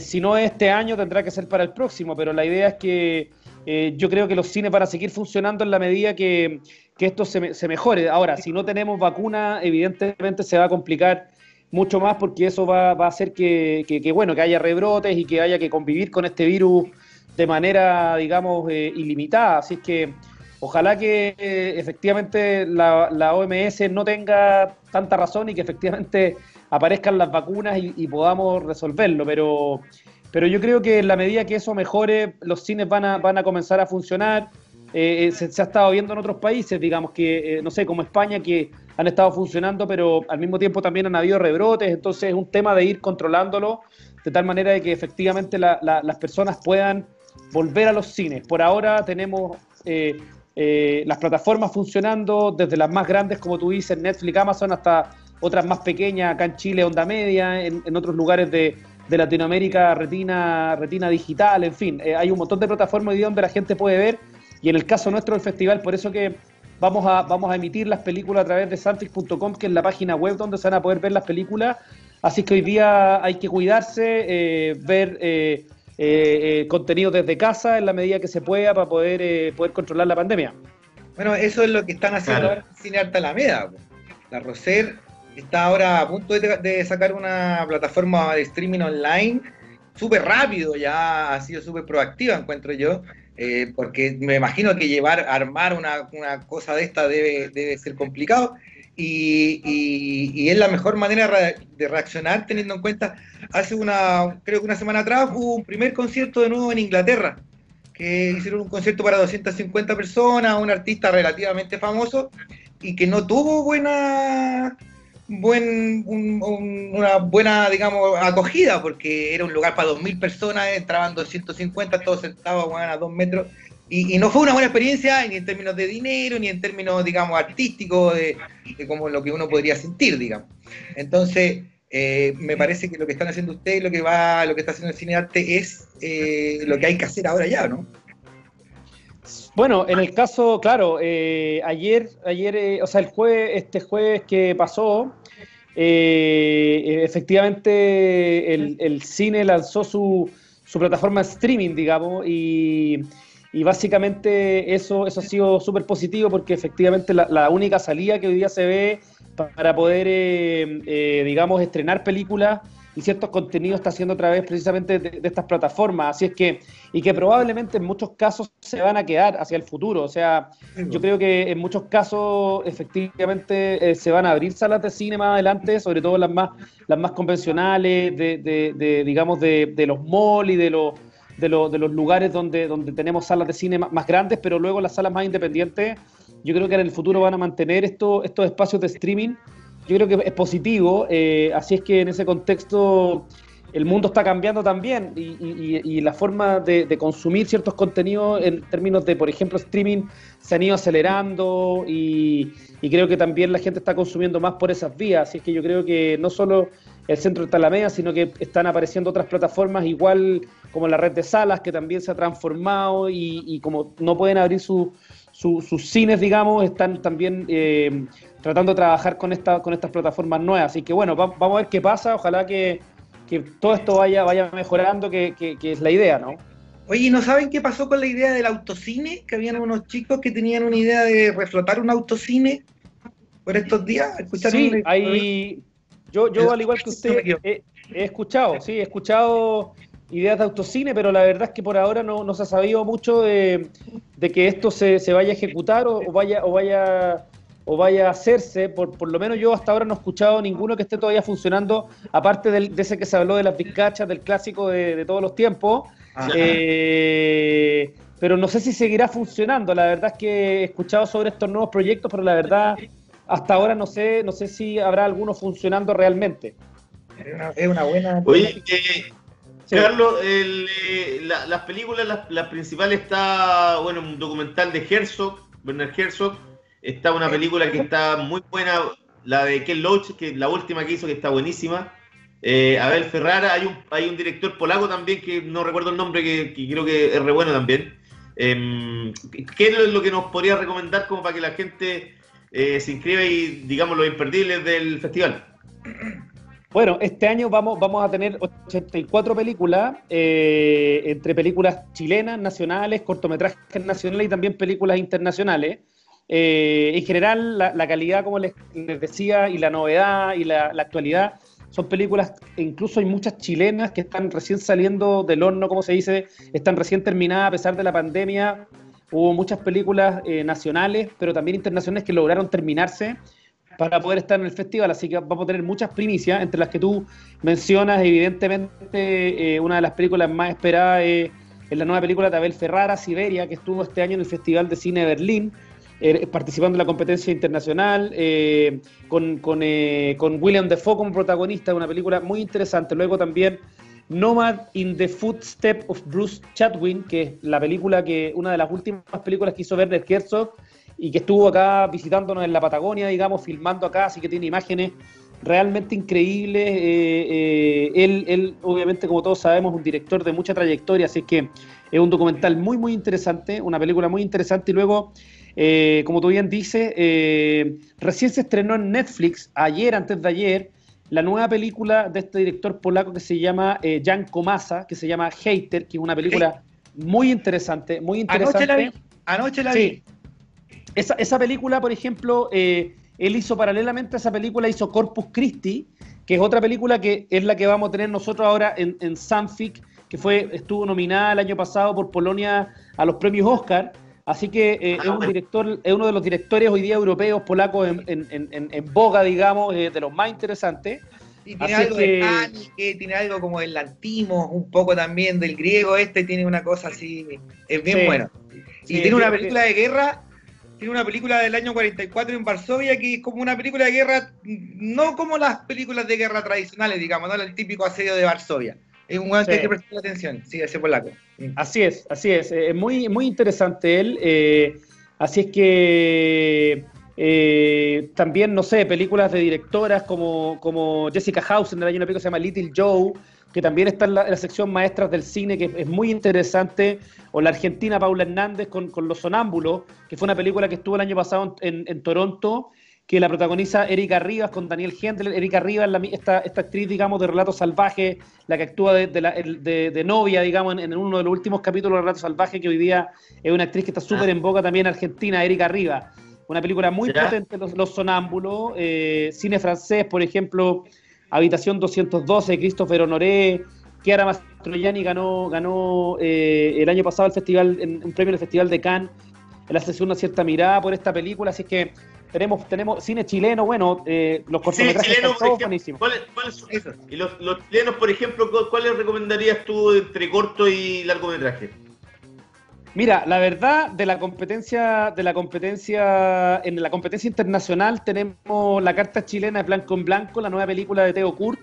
Si no es este año, tendrá que ser para el próximo, pero la idea es que eh, yo creo que los cines van a seguir funcionando en la medida que, que esto se, se mejore. Ahora, si no tenemos vacuna, evidentemente se va a complicar mucho más porque eso va, va a hacer que, que- bueno, que haya rebrotes y que haya que convivir con este virus de manera, digamos, eh, ilimitada. Así que ojalá que eh, efectivamente la, la OMS no tenga tanta razón y que efectivamente aparezcan las vacunas y, y podamos resolverlo. Pero, pero yo creo que en la medida que eso mejore, los cines van a, van a comenzar a funcionar. Eh, eh, se, ha estado viendo en otros países, digamos que, eh, no sé, como España, que han estado funcionando, pero al mismo tiempo también han habido rebrotes, entonces es un tema de ir controlándolo de tal manera de que efectivamente la- la- las personas puedan volver a los cines. Por ahora tenemos las plataformas funcionando, desde las más grandes, como tú dices, Netflix, Amazon, hasta otras más pequeñas, acá en Chile, Onda Media, en otros lugares de, de Latinoamérica, Retina, Retina Digital, en fin, eh, hay un montón de plataformas hoy donde la gente puede ver, y en el caso nuestro del festival, por eso que vamos a, vamos a emitir las películas a través de santix.com, que es la página web donde se van a poder ver las películas, así que hoy día hay que cuidarse, eh, ver... eh, eh, eh, contenido desde casa en la medida que se pueda para poder, eh, poder controlar la pandemia. Bueno, eso es lo que están haciendo Claro. ahora en Cine Arte Alameda. La Roser está ahora a punto de, sacar una plataforma de streaming online súper rápido, ya ha sido súper proactiva, encuentro yo, eh, porque me imagino que llevar, armar una, una cosa de esta debe, debe ser complicado. Y, y- y es la mejor manera de reaccionar teniendo en cuenta, hace una, creo que una semana atrás hubo un primer concierto de nuevo en Inglaterra, que hicieron un concierto para 250 personas, un artista relativamente famoso y que no tuvo buena buen un- un- una buena digamos acogida porque era un lugar para 2.000 personas entraban 250 todos sentados bueno, a dos metros y, no fue una buena experiencia ni en términos de dinero, ni en términos, digamos, artísticos, de, de como lo que uno podría sentir, digamos. Entonces, eh, me parece que lo que están haciendo ustedes, lo que va, lo que está haciendo el cine arte es eh, lo que hay que hacer ahora ya, ¿no? Bueno, en el caso, claro, eh, ayer, ayer, eh, o sea, el jueves, este jueves que pasó, eh, efectivamente el, cine lanzó su, su plataforma streaming, digamos, y, y básicamente eso, eso ha sido súper positivo porque efectivamente la, la única salida que hoy día se ve para poder, eh, eh, digamos, estrenar películas y ciertos contenidos está haciendo a través precisamente de, de, estas plataformas. Así es que, y que probablemente en muchos casos se van a quedar hacia el futuro. O sea, yo creo que en muchos casos efectivamente eh, se van a abrir salas de cine más adelante, sobre todo las más, las más convencionales, de, de, de digamos, de, los malls y de los de, lo, de, los lugares donde, donde tenemos salas de cine más, más, grandes, pero luego las salas más independientes, yo creo que en el futuro van a mantener esto, estos espacios de streaming. Yo creo que es positivo, eh, así es que en ese contexto el mundo está cambiando también y, y, y la forma de, de, consumir ciertos contenidos en términos de, por ejemplo, streaming se han ido acelerando y, y, creo que también la gente está consumiendo más por esas vías. Así es que yo creo que no solo el centro de Talamea, sino que están apareciendo otras plataformas igual como la red de salas que también se ha transformado y, y como no pueden abrir su, su, sus cines, digamos, están también eh, tratando de trabajar con, esta, con estas plataformas nuevas. Así que bueno, va, vamos a ver qué pasa, ojalá que, que todo esto vaya, vaya mejorando, que, que, que, es la idea, ¿no? Oye, ¿no saben qué pasó con la idea del autocine? Que habían unos chicos que tenían una idea de reflotar un autocine por estos días. ¿Escucharon? Sí, hay... Yo, yo al igual que usted, he, he escuchado, sí, he escuchado ideas de autocine, pero la verdad es que por ahora no, no se ha sabido mucho de, de que esto se, se, vaya a ejecutar o, o, vaya o vaya o vaya a hacerse, por, por lo menos yo hasta ahora no he escuchado ninguno que esté todavía funcionando, aparte del, de ese que se habló de las bizcachas, del clásico de, de todos los tiempos, eh, pero no sé si seguirá funcionando, la verdad es que he escuchado sobre estos nuevos proyectos, pero la verdad hasta ahora no sé, no sé si habrá alguno funcionando realmente. Es una, es una buena... Oye, eh, Sí. Carlos, el, eh, la, las películas, las, la principales está, bueno, un documental de Herzog, Werner Herzog, está una película que está muy buena, la de Ken Loach, que es la última que hizo, que está buenísima. Eh, Abel Ferrara, hay un, hay un director polaco también, que no recuerdo el nombre, que, que creo que es re bueno también. Eh, ¿Qué es lo que nos podría recomendar como para que la gente eh, se inscriba y digamos los imperdibles del festival? Bueno, este año vamos, vamos a tener 84 películas, eh, entre películas chilenas, nacionales, cortometrajes nacionales y también películas internacionales. Eh, en general, la, calidad, como les, decía, y la novedad y la, la, actualidad son películas, incluso hay muchas chilenas que están recién saliendo del horno, como se dice, están recién terminadas a pesar de la pandemia. Hubo muchas películas eh, nacionales, pero también internacionales que lograron terminarse para poder estar en el festival, así que vamos a tener muchas primicias, entre las que tú mencionas, evidentemente, eh, una de las películas más esperadas es, es, la nueva película de Abel Ferrara, Siberia, que estuvo este año en el Festival de Cine de Berlín, eh, participando en la competencia internacional, eh, con, con, con, William Defoe como protagonista, una película muy interesante. Luego también Nomad in the Footsteps of Bruce Chatwin, que es la película que, una de las últimas películas que hizo Werner Herzog, y que estuvo acá visitándonos en la Patagonia, digamos, filmando acá, así que tiene imágenes realmente increíbles. Eh, eh, él, él, obviamente, como todos sabemos, es un director de mucha trayectoria, así que es un documental muy, muy interesante, una película muy interesante. Y luego, eh, como tú bien dices, eh, recién se estrenó en Netflix, ayer, antes de ayer, la nueva película de este director polaco que se llama eh, Jan Komasa, que se llama Hater, que es una película muy interesante, muy interesante. Anoche la vi. Anoche la vi. Sí. Esa, esa, película, por ejemplo, eh, él hizo paralelamente a esa película, hizo Corpus Christi, que es otra película que es la que vamos a tener nosotros ahora en, en Sanfic, que fue, estuvo nominada el año pasado por Polonia a los premios Oscar. Así que eh, es, un director, es uno de los directores hoy día europeos, polacos en, en, en, en boga, digamos, eh, de los más interesantes. Y tiene Así algo que... de Anike, tiene algo como del lantimos, un poco también del griego este, tiene una cosa así, es bien sí. bueno. Y sí, tiene una película de guerra tiene una película del año 44 en Varsovia que es como una película de guerra, no como las películas de guerra tradicionales, digamos, no el típico asedio de Varsovia. Es un weón que Sí. hay que atención. Sí, ese polaco. Mm. Así es, así es. Es muy, muy interesante él. eh, así es que eh, también, no sé, películas de directoras como, como Jessica House, en el año película que se llama Little Joe, que también está en la, en la sección Maestras del Cine, que es muy interesante. O la argentina Paula Hernández con, con Los Sonámbulos, que fue una película que estuvo el año pasado en, en Toronto, que la protagoniza Erika Rivas con Daniel Hendler. Erika Rivas, la esta, esta actriz, digamos, de Relato Salvaje, la que actúa de, de la- de- de novia, digamos, en, en uno de los últimos capítulos de Relato Salvaje, que hoy día es una actriz que está súper en boca también en Argentina, Erika Rivas. Una película muy Ya. potente, Los, Los Sonámbulos. eh, cine francés, por ejemplo, Habitación 212, Christopher Honoré. Chiara Mastroianni ganó, ganó eh, el año pasado el festival, en- un premio en el Festival de Cannes, en la sesión Una cierta mirada por esta película. Así que tenemos, tenemos cine chileno, bueno, eh, los cortometrajes chileno, están todos buenísimos. ¿cuáles, cuáles son? Eso. Y los, los chilenos, por ejemplo, ¿cu- ¿cuáles recomendarías tú entre corto y largometraje? Mira, la verdad, de la competencia, de la competencia, en la competencia internacional tenemos la carta chilena de Blanco en Blanco, la nueva película de Teo Kurt,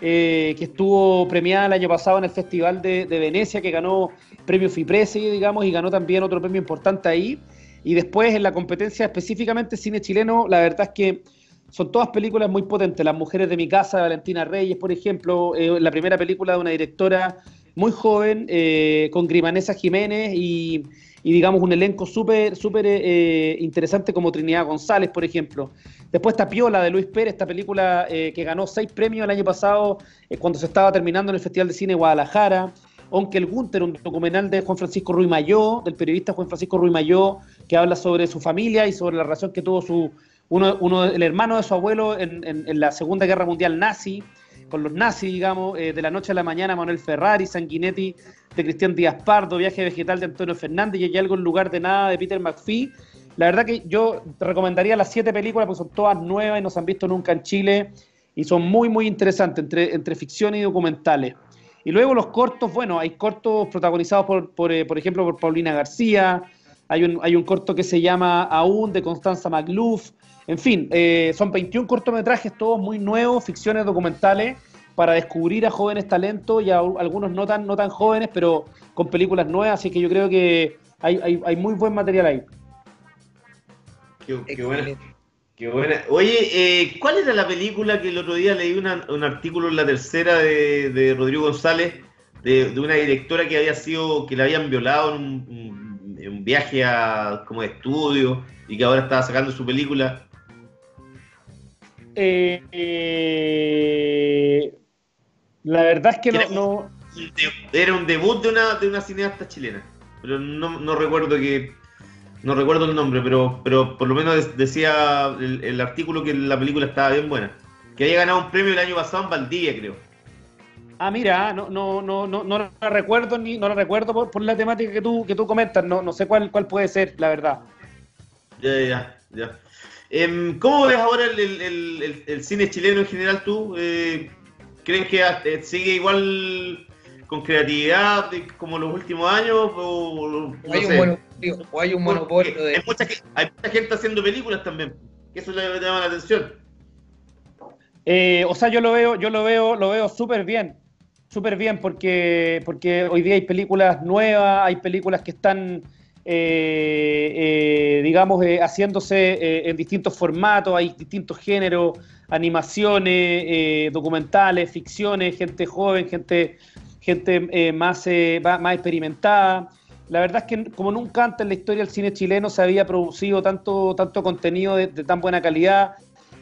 eh, que estuvo premiada el año pasado en el Festival de, de Venecia, que ganó premio Fipresi, digamos, y ganó también otro premio importante ahí. Y después en la competencia específicamente cine chileno, la verdad es que son todas películas muy potentes. Las mujeres de mi casa, Valentina Reyes, por ejemplo, eh, la primera película de una directora muy joven, eh, con Grimanesa Jiménez y, digamos un elenco súper súper eh, interesante como Trinidad González, por ejemplo. Después está Piola de Luis Pérez, esta película que ganó seis premios el año pasado cuando se estaba terminando en el Festival de Cine de Guadalajara. Onkel Gunter, un documental de Juan Francisco Ruy Mayó, del periodista Juan Francisco Ruy Mayó, que habla sobre su familia y sobre la relación que tuvo su uno, uno el hermano de su abuelo en, en- la Segunda Guerra Mundial nazi, con los nazis, digamos, eh, de la noche a la mañana, Manuel Ferrari, Sanguinetti, de Cristian Díaz Pardo, Viaje Vegetal de Antonio Fernández y hay algo en lugar de nada de Peter McPhee. La verdad que yo te recomendaría las siete películas porque son todas nuevas y no se han visto nunca en Chile y son muy, muy interesantes entre, entre ficción y documentales. Y luego los cortos, bueno, hay cortos protagonizados por, por, eh, por ejemplo, por Paulina García, hay un, hay un corto que se llama Aún de Constanza McLuff, en fin, eh, son 21 cortometrajes, todos muy nuevos, ficciones documentales, para descubrir a jóvenes talentos y a algunos no tan, no tan jóvenes, pero con películas nuevas, así que yo creo que hay, hay, hay muy buen material ahí. Qué, qué buena. Qué buena. Oye, eh, ¿cuál era la película que el otro día leí una- un artículo en la tercera de, de Rodrigo González, de, de una directora que había sido, que la habían violado en un, un viaje a, como de estudio y que ahora estaba sacando su película? Eh, eh, la verdad es que no, Era- no, Un de- Era un debut de una, de una cineasta chilena, pero no, no recuerdo que no recuerdo el nombre, pero, pero por lo menos decía el, el artículo que la película estaba bien buena. Que había ganado un premio el año pasado en Valdivia, creo. Ah, mira, no, no, no, no, no la recuerdo ni no la recuerdo por, por la temática que tú, que tú comentas, no, no sé cuál, cuál puede ser, la verdad. Ya, ya, ya. Em, ¿Cómo ves ahora el, el- el- el- el cine chileno en general tú? Eh, ¿Crees que eh, sigue igual con creatividad como los últimos años? O, no hay, sé? un monopolio, o hay un monopolio de... hay, mucha, ge- hay mucha gente haciendo películas también. Que eso le llama la atención. Eh, o sea, yo lo veo, yo lo veo, lo veo súper bien, súper bien, porque, porque hoy día hay películas nuevas, hay películas que están, eh, eh, digamos, eh, haciéndose eh, en distintos formatos, hay distintos géneros, animaciones, documentales, ficciones, gente joven, gente, gente más, más experimentada. La verdad es que como nunca antes en la historia del cine chileno se había producido tanto, tanto contenido de, de tan buena calidad,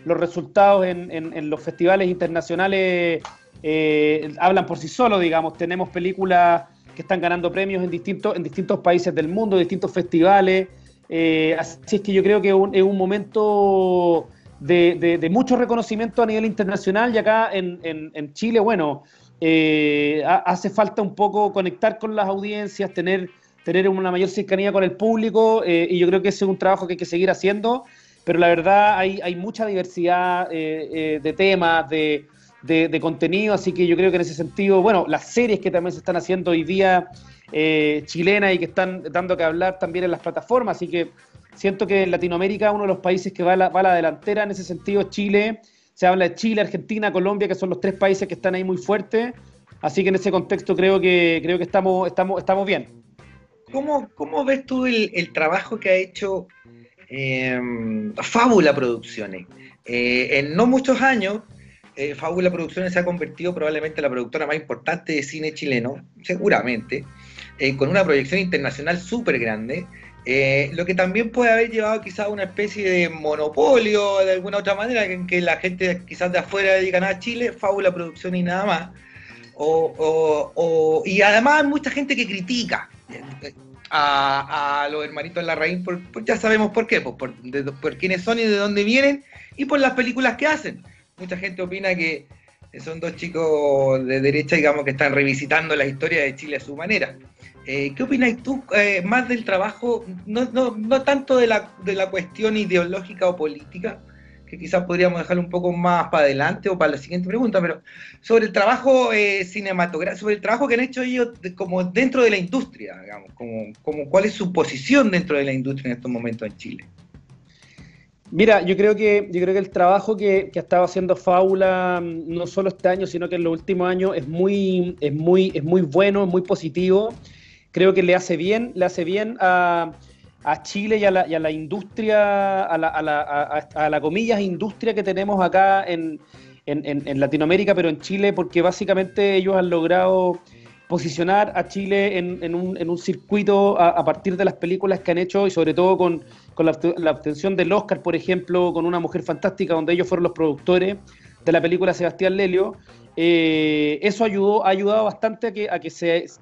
los resultados en, en- en los festivales internacionales eh, hablan por sí solos, digamos. Tenemos películas que están ganando premios en distintos, en distintos países del mundo, distintos festivales. Eh, así es que yo creo que un- es un momento de, de- de mucho reconocimiento a nivel internacional y acá en, en- Chile, bueno, eh, ha- hace falta un poco conectar con las audiencias, tener, tener una mayor cercanía con el público y yo creo que ese es un trabajo que hay que seguir haciendo pero la verdad hay, hay mucha diversidad de temas, de, de- contenido, así que yo creo que en ese sentido, bueno, las series que también se están haciendo hoy día eh, chilenas y que están dando que hablar también en las plataformas, así que siento que en Latinoamérica uno de los países que va a la, va a la delantera en ese sentido es Chile, se habla de Chile, Argentina, Colombia, que son los tres países que están ahí muy fuertes, Así que en ese contexto creo que, creo que estamos, estamos, estamos bien. ¿Cómo, cómo ves tú el, el trabajo que ha hecho eh, Fábula Producciones? Eh, en no muchos años, eh, Fábula Producciones se ha convertido probablemente en la productora más importante de cine chileno, seguramente, eh, con una proyección internacional súper grande. Eh, lo que también puede haber llevado quizás a una especie de monopolio de alguna otra manera, en que la gente quizás de afuera dedican a Chile, Fábula Producciones y nada más. O, y además mucha gente que critica a, a los hermanitos Larraín, por, por- ya sabemos por qué, por, por quiénes son y de dónde vienen, y por las películas que hacen. Mucha gente opina que son dos chicos de derecha, digamos, que están revisitando la historia de Chile a su manera. Eh, ¿Qué opinas tú eh, más del trabajo, no, no, no tanto de la, de la cuestión ideológica o política, que quizás podríamos dejar un poco más para adelante o para la siguiente pregunta, pero sobre el trabajo eh, cinematográfico, sobre el trabajo que han hecho ellos como dentro de la industria, digamos, como, como cuál es su posición dentro de la industria en estos momentos en Chile. Mira, yo creo que, yo creo que el trabajo que, que ha estado haciendo Fábula, mm, no solo este año, sino que en los últimos años, es muy, es muy, es muy bueno, es muy positivo. Creo que le hace bien, le hace bien a, a Chile y a la, y a la industria, a la, a la, a- la comillas industria que tenemos acá en, en- en- Latinoamérica, pero en Chile, porque básicamente ellos han logrado posicionar a Chile en, en un, en un circuito a partir de las películas que han hecho y sobre todo con, con la, obte- la obtención del Oscar, por ejemplo, con Una Mujer Fantástica, donde ellos fueron los productores de la película Sebastián Lelio. Eh, eso ayudó, ha ayudado bastante a que, a que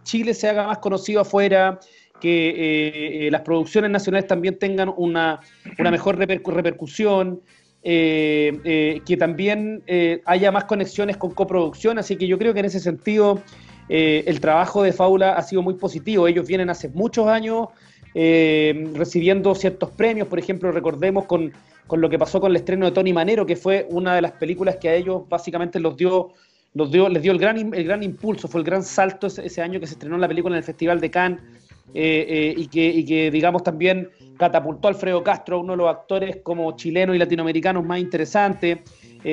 Chile se haga más conocido afuera, que eh, eh, las producciones nacionales también tengan una, una mejor repercu- repercusión, que también haya más conexiones con coproducción, así que yo creo que en ese sentido el trabajo de Fábula ha sido muy positivo. Ellos vienen hace muchos años eh, recibiendo ciertos premios, por ejemplo, recordemos con, con lo que pasó con el estreno de Tony Manero, que fue una de las películas que a ellos básicamente los dio, los dio, les dio el gran, el gran impulso, fue el gran salto ese, año que se estrenó la película en el Festival de Cannes. eh, eh, y, que, digamos, también catapultó a Alfredo Castro, uno de los actores como chilenos y latinoamericanos más interesantes.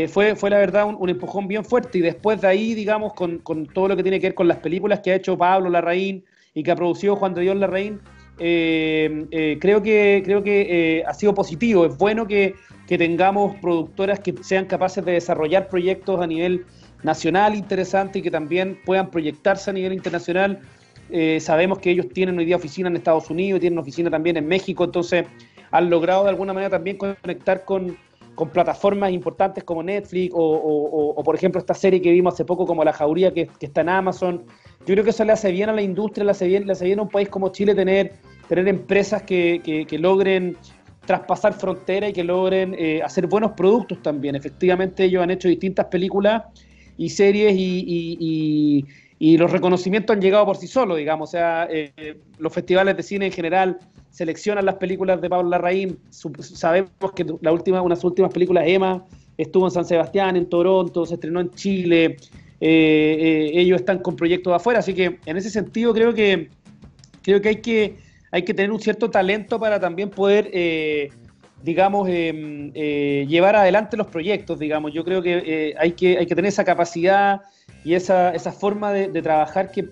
Fue, fue la verdad un, un empujón bien fuerte y después de ahí, digamos, con, con todo lo que tiene que ver con las películas que ha hecho Pablo Larraín y que ha producido Juan de Dios Larraín, eh, eh, creo que, creo que eh, ha sido positivo. Es bueno que, que tengamos productoras que sean capaces de desarrollar proyectos a nivel nacional interesante y que también puedan proyectarse a nivel internacional. Sabemos que ellos tienen hoy día oficina en Estados Unidos, tienen oficina también en México, entonces han logrado de alguna manera también conectar con, con plataformas importantes como Netflix o, por ejemplo esta serie que vimos hace poco como La Jauría que está en Amazon. Yo creo que eso le hace bien a la industria, le hace bien, le hace bien a un país como Chile tener, tener empresas que, que- logren traspasar fronteras y que logren eh, hacer buenos productos también. Efectivamente ellos han hecho distintas películas y series y, y- los reconocimientos han llegado por sí solos, digamos. O sea, eh, los festivales de cine en general seleccionan las películas de Pablo Larraín. Sabemos que la última, unas de sus últimas películas, Emma, estuvo en San Sebastián, en Toronto, se estrenó en Chile. Eh, eh, ellos están con proyectos afuera, así que en ese sentido creo que creo que hay que hay que tener un cierto talento para también poder eh, digamos eh, eh, llevar adelante los proyectos digamos. Yo creo que eh, hay que hay que tener esa capacidad y esa, esa forma de, trabajar que,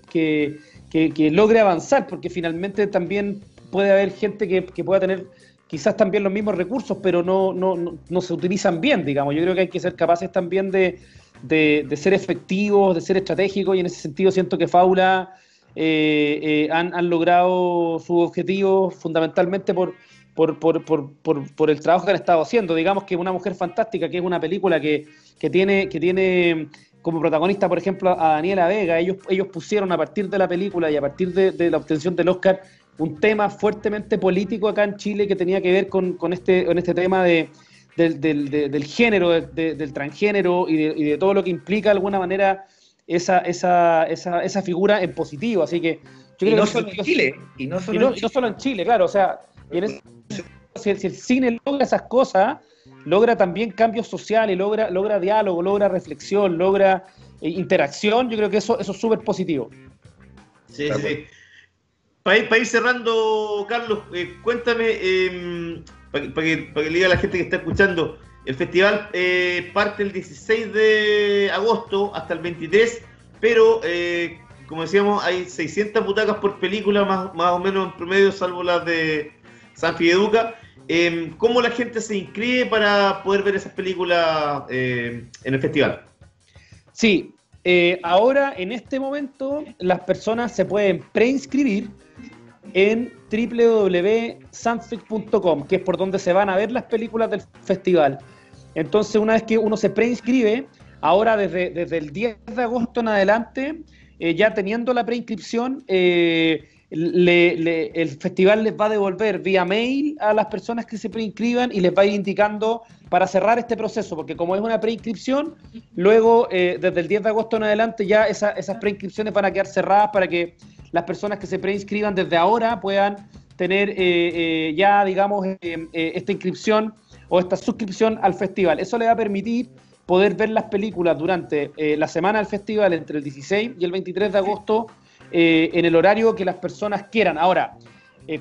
que, logre avanzar porque finalmente también puede haber gente que, que pueda tener quizás también los mismos recursos pero no, no, no, no se utilizan bien digamos. Yo creo que hay que ser capaces también de, de, ser efectivos de ser estratégicos y en ese sentido siento que Faula eh, eh, han, han logrado su objetivo fundamentalmente por, por, por, por, por, por el trabajo que han estado haciendo. Digamos que Una Mujer Fantástica, que es una película que, que, tiene, que tiene como protagonista, por ejemplo, a Daniela Vega, ellos, ellos pusieron a partir de la película y a partir de, de la obtención del Oscar un tema fuertemente político acá en Chile que tenía que ver con, con, este, con este tema de, del, del, de- del género, de- de- del transgénero y de, y de todo lo que implica de alguna manera esa, esa, esa, esa figura en positivo. Así que yo Y creo no que solo en Chile, y no y solo no, en y no Chile. solo en Chile, claro. O sea, y en ese- si, el- si el cine logra esas cosas, logra también cambios sociales, logra, logra diálogo, logra reflexión, logra eh, interacción, yo creo que eso, eso es súper positivo. Sí, sí, sí. Para ir, cerrando, Carlos, eh, cuéntame, para que, le diga a la gente que está escuchando, el festival eh, parte el 16 de agosto hasta el 23 pero eh, como decíamos, hay 600 butacas por película, más, más o menos en promedio, salvo las de San Educa. Eh, ¿Cómo la gente se inscribe para poder ver esas películas eh, en el festival? Sí, eh, ahora en este momento las personas se pueden preinscribir en www.sanfic.com, que es por donde se van a ver las películas del festival. Entonces, una vez que uno se preinscribe, ahora desde, desde el 10 de agosto en adelante, eh, ya teniendo la preinscripción, eh, el festival les va a devolver vía mail a las personas que se preinscriban y les va a ir indicando para cerrar este proceso, porque como es una preinscripción, luego eh, desde el 10 de agosto en adelante ya esa- esas preinscripciones van a quedar cerradas para que las personas que se preinscriban desde ahora puedan tener eh, eh, ya, digamos, eh, eh, esta inscripción o esta suscripción al festival. Eso le va a permitir poder ver las películas durante la semana del festival entre el 16 y el 23 de agosto en el horario que las personas quieran. Ahora,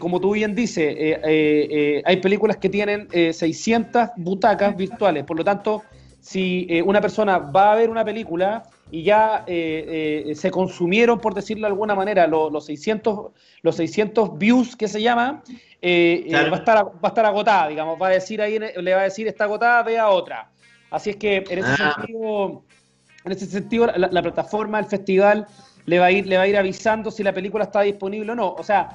como tú bien dices, hay películas que tienen eh, 600 butacas virtuales, por lo tanto, si una persona va a ver una película y ya eh, eh, se consumieron, por decirlo de alguna manera, lo- los, 600, los 600 views que se llama, eh, eh, Claro. va, a estar, va a estar agotada, digamos, va a decir ahí, le va a decir está agotada, vea otra. Así es que en ese Ah. sentido, en ese sentido la, la plataforma, el festival, le va a ir, le va a ir avisando si la película está disponible o no. O sea,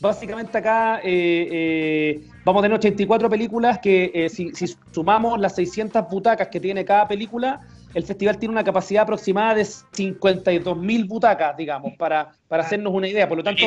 básicamente acá vamos a tener 84 películas que si, si sumamos las 600 butacas que tiene cada película, el festival tiene una capacidad aproximada de 52.000 butacas, digamos, para, para hacernos una idea. Por lo tanto,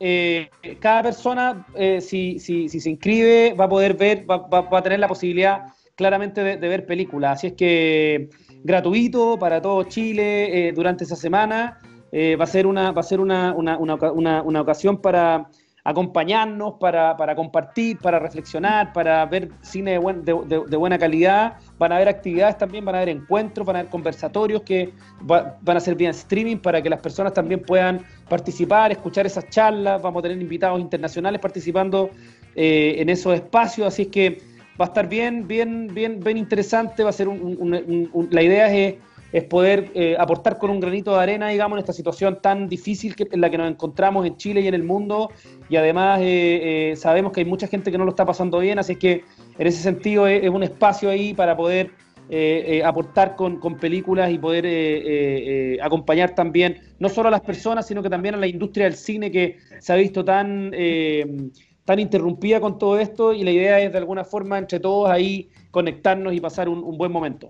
eh, cada persona, eh, si, si, si se inscribe, va a poder ver, va, va- va a tener la posibilidad claramente de, de ver películas. Así es que gratuito para todo Chile eh, durante esa semana. Va a ser una, va a ser una, una, una- una ocasión para acompañarnos, para, para compartir, para reflexionar, para ver cine de, buen- de- de- de buena calidad. Van a haber actividades también, van a haber encuentros, van a haber conversatorios que va- van a ser vía streaming para que las personas también puedan participar, escuchar esas charlas. Vamos a tener invitados internacionales participando eh, en esos espacios, así es que va a estar bien, bien, bien, bien interesante. Va a ser un- la idea es, es poder eh, aportar con un granito de arena, digamos, en esta situación tan difícil que, en la que nos encontramos en Chile y en el mundo. Y además eh, eh, sabemos que hay mucha gente que no lo está pasando bien, así que en ese sentido es, un espacio ahí para poder eh, eh, aportar con, con películas y poder acompañar también no solo a las personas, sino que también a la industria del cine que se ha visto tan, tan interrumpida con todo esto y la idea es de alguna forma entre todos ahí conectarnos y pasar un buen momento.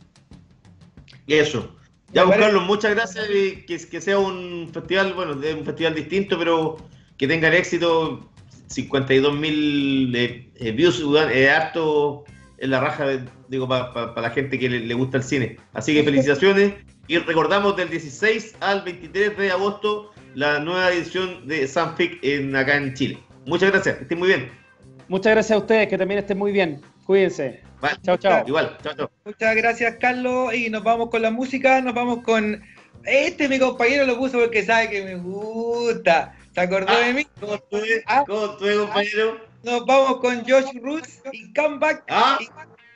Eso. Ya, pues, Carlos, muchas gracias. y Que, que sea un festival, bueno, de un festival distinto, pero que tengan éxito. 52 mil eh, eh, views, es harto en la raja, digo, para la gente que le, le gusta el cine. Así que felicitaciones. Y recordamos del 16 al 23 de agosto la nueva edición de Sanfic en, acá en Chile. Muchas gracias, que estén muy bien. Muchas gracias a ustedes, que también estén muy bien. Cuídense. Chao, chao. Igual, chao, chao. Muchas gracias, Carlos. Y nos vamos con la música. Nos vamos con. Este mi compañero lo puso porque sabe que me gusta. ¿Se acordó de mí? ¿Cómo estuve? Ah. ¿Cómo estuve, compañero? Nos vamos con Josh Roots y Comeback. Ah,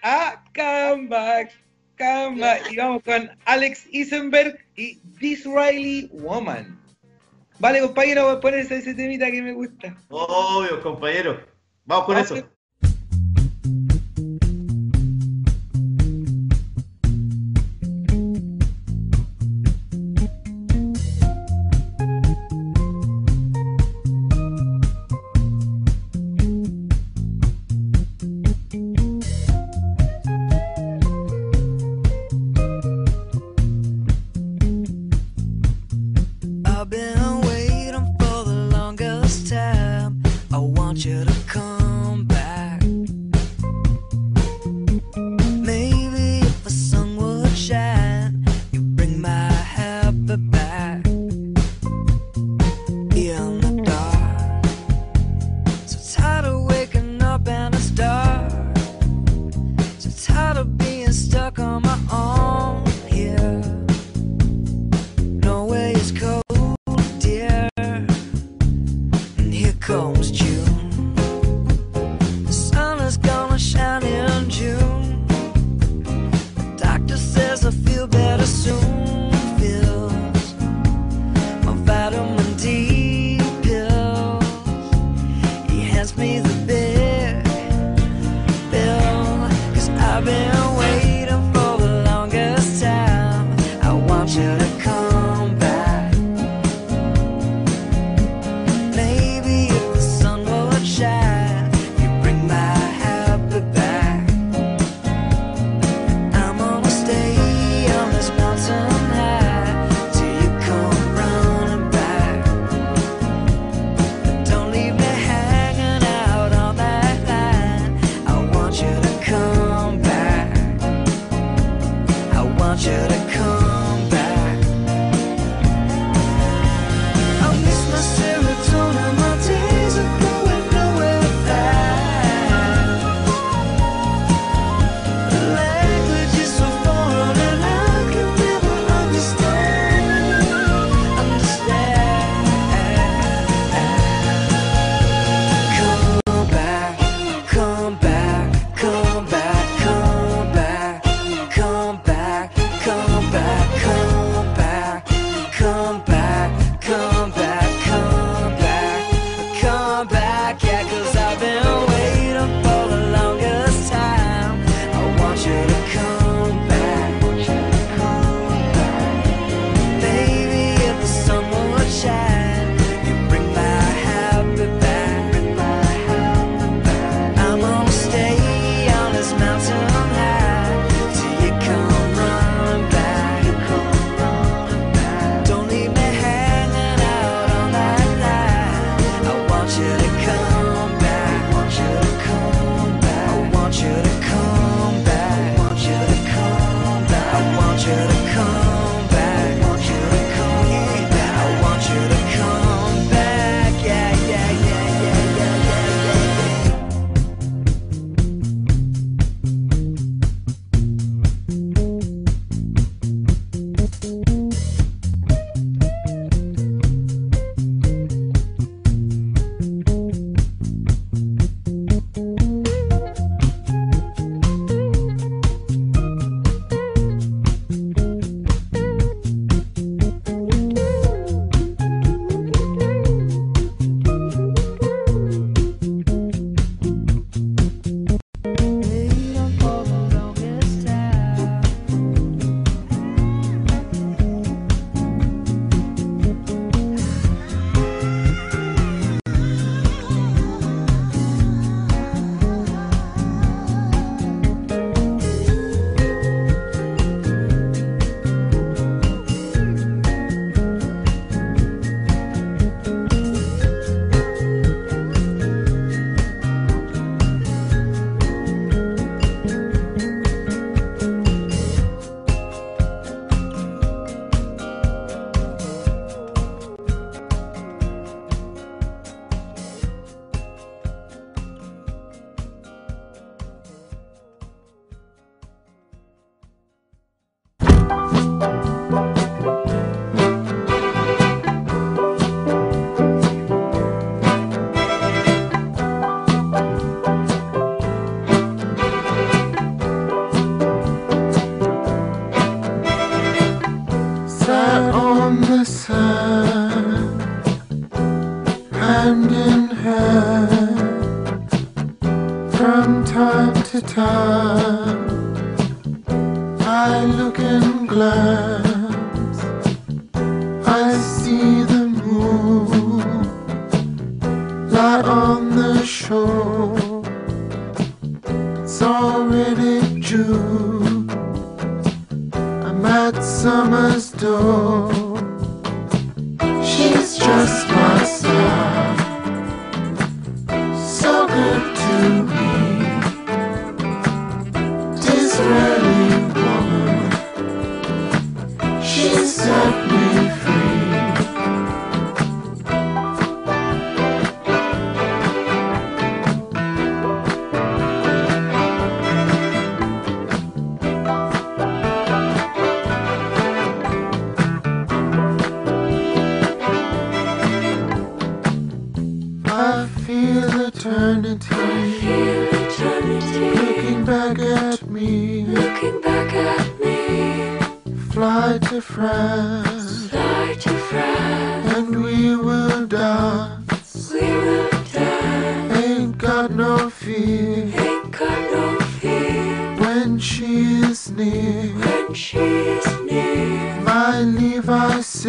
Ah, Comeback. Comeback. Y vamos con Alex Isenberg y Disraeli Woman. Vale, compañero, voy a poner ese, ese temita que me gusta. obvio, compañero. Vamos con eso. Want you to come time.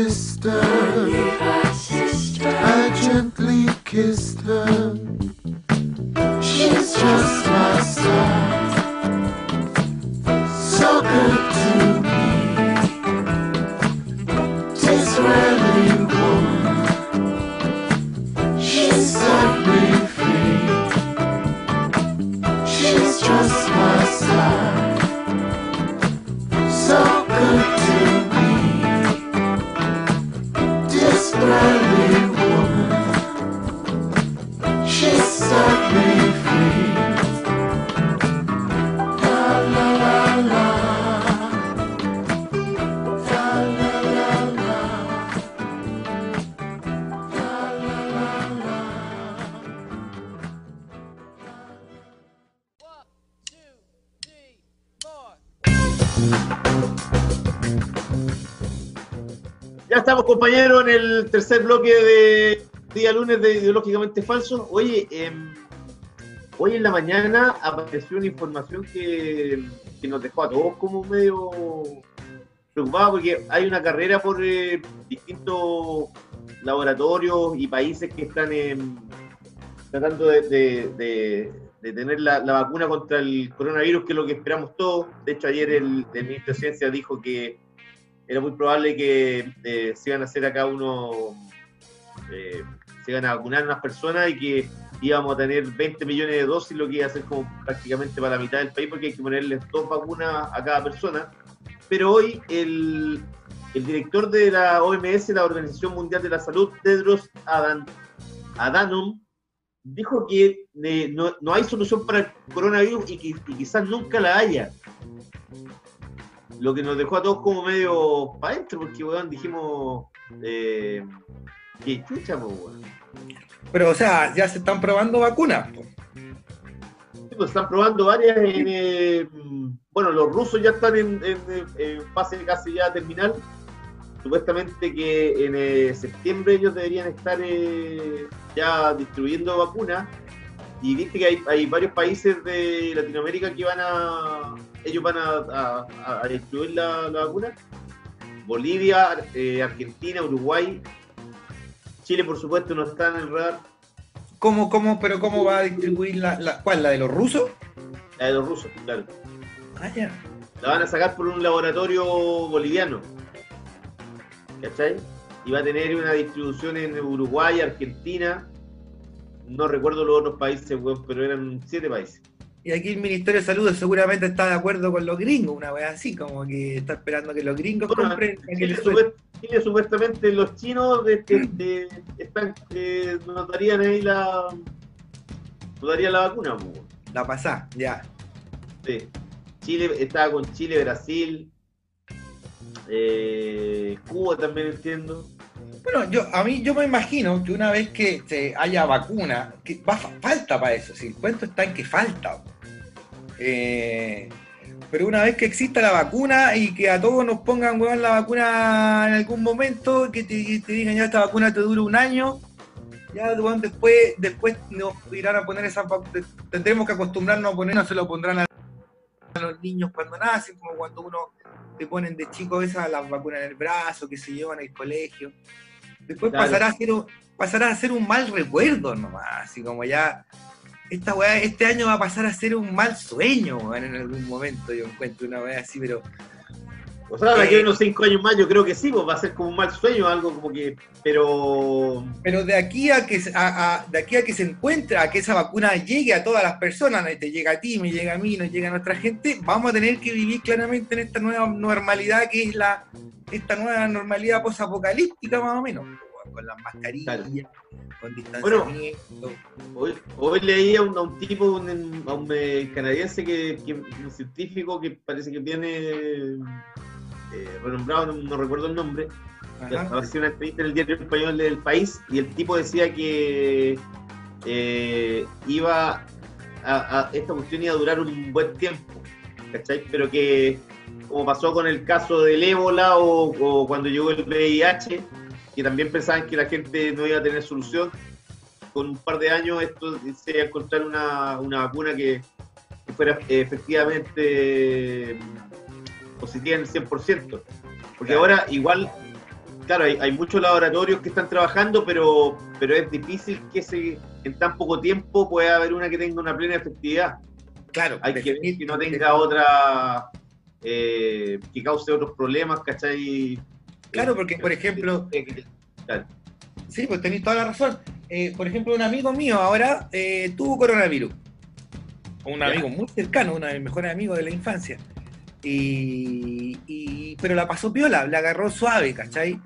sister. I gently kissed her. She's just my. Compañeros, en el tercer bloque de día lunes de Ideológicamente Falso. Oye, em, hoy en la mañana apareció una información que, nos dejó a todos como medio preocupados porque hay una carrera por eh, distintos laboratorios y países que están tratando de, tener la, la vacuna contra el coronavirus, que es lo que esperamos todos. De hecho, ayer el, el ministro de Ciencia dijo que era muy probable que eh, se iban a hacer acá unos, eh, se iban a vacunar unas personas y que íbamos a tener 20 millones de dosis, lo que iba a ser como prácticamente para la mitad del país, porque hay que ponerles dos vacunas a cada persona. Pero hoy el, el director de la OMS, la Organización Mundial de la Salud, Tedros Adhan- Adhanom, dijo que eh, no, no hay solución para el coronavirus y, que, y quizás nunca la haya. Lo que nos dejó a todos como medio para adentro, porque weón, dijimos eh, que chucha, weón. Pero, o sea, ya se están probando vacunas. po. Sí, pues, están probando varias en, eh, bueno, los rusos ya están en, en, en fase casi ya terminal. Supuestamente que en eh, septiembre ellos deberían estar eh, ya distribuyendo vacunas. Y viste que hay, hay varios países de Latinoamérica que van a, ellos van a, a- a- a distribuir la, la vacuna. Bolivia, eh, Argentina, Uruguay, Chile por supuesto no está en el radar. ¿Cómo, cómo, pero cómo va a distribuir la, la, cuál, la de los rusos? La de los rusos, claro. Ah, ya. la van a sacar por un laboratorio boliviano. ¿Cachai? Y va a tener una distribución en Uruguay, Argentina. No recuerdo los otros países, pero eran siete países. Y aquí el Ministerio de Salud seguramente está de acuerdo con los gringos, una vez así, como que está esperando que los gringos Bueno, compren. Chile, supuestamente los chinos de, de- de- están, eh, nos darían ahí la, nos darían la vacuna. pues. La pasá, ya. Sí. Chile estaba con Chile, Brasil, eh, Cuba también entiendo. Bueno, yo a mí yo me imagino que una vez que se haya vacuna, que va, fa- falta para eso, si el cuento está en que falta. Eh, pero una vez que exista la vacuna y que a todos nos pongan weón, la vacuna en algún momento, que te, te digan ya esta vacuna te dura un año, ya weón, después, después nos irán a poner esa vac- tendremos que acostumbrarnos a poner, no se lo pondrán a a los niños cuando nacen, como cuando uno te ponen de chico esas las vacunas en el brazo, que se llevan al colegio. Después Claro. pasará a ser un, pasará a ser un mal recuerdo nomás, así como ya esta weá, este año va a pasar a ser un mal sueño, weón, en algún momento yo encuentro una weá así, pero O sea, de aquí a unos cinco años más yo creo que sí, pues va a ser como un mal sueño, algo como que, pero pero de aquí a que se- a- a- de aquí a que se encuentre, a que esa vacuna llegue a todas las personas, te llega a ti, me llega a mí, nos llega a nuestra gente, vamos a tener que vivir claramente en esta nueva normalidad que es la esta nueva normalidad posapocalíptica más o menos, con las mascarillas, con distanciamiento. hoy, hoy leí a un, a un tipo, un, a un eh, canadiense, que, que- un científico que parece que viene eh, renombrado, no, no recuerdo el nombre, hacía una entrevista en el diario español del país y el tipo decía que eh, iba a, a- esta cuestión iba a durar un buen tiempo, ¿cachai? Pero que como pasó con el caso del ébola o, o cuando llegó el VIH, que también pensaban que la gente no iba a tener solución, con un par de años esto se iba a encontrar una, una vacuna que, que fuera eh, efectivamente positiva en el 100%. Porque Claro. ahora igual, claro, hay, hay muchos laboratorios que están trabajando, pero, pero es difícil que se, en tan poco tiempo pueda haber una que tenga una plena efectividad. Claro, Hay que ver que no tenga otra, eh, que cause otros problemas, ¿cachai? Claro, porque, por ejemplo, claro. Sí, pues tenéis toda la razón. Eh, por ejemplo, un amigo mío ahora eh, tuvo coronavirus. Un Ya. amigo muy cercano, uno de mis mejores amigos de la infancia. Y, y- pero la pasó piola, la agarró suave, ¿cachai?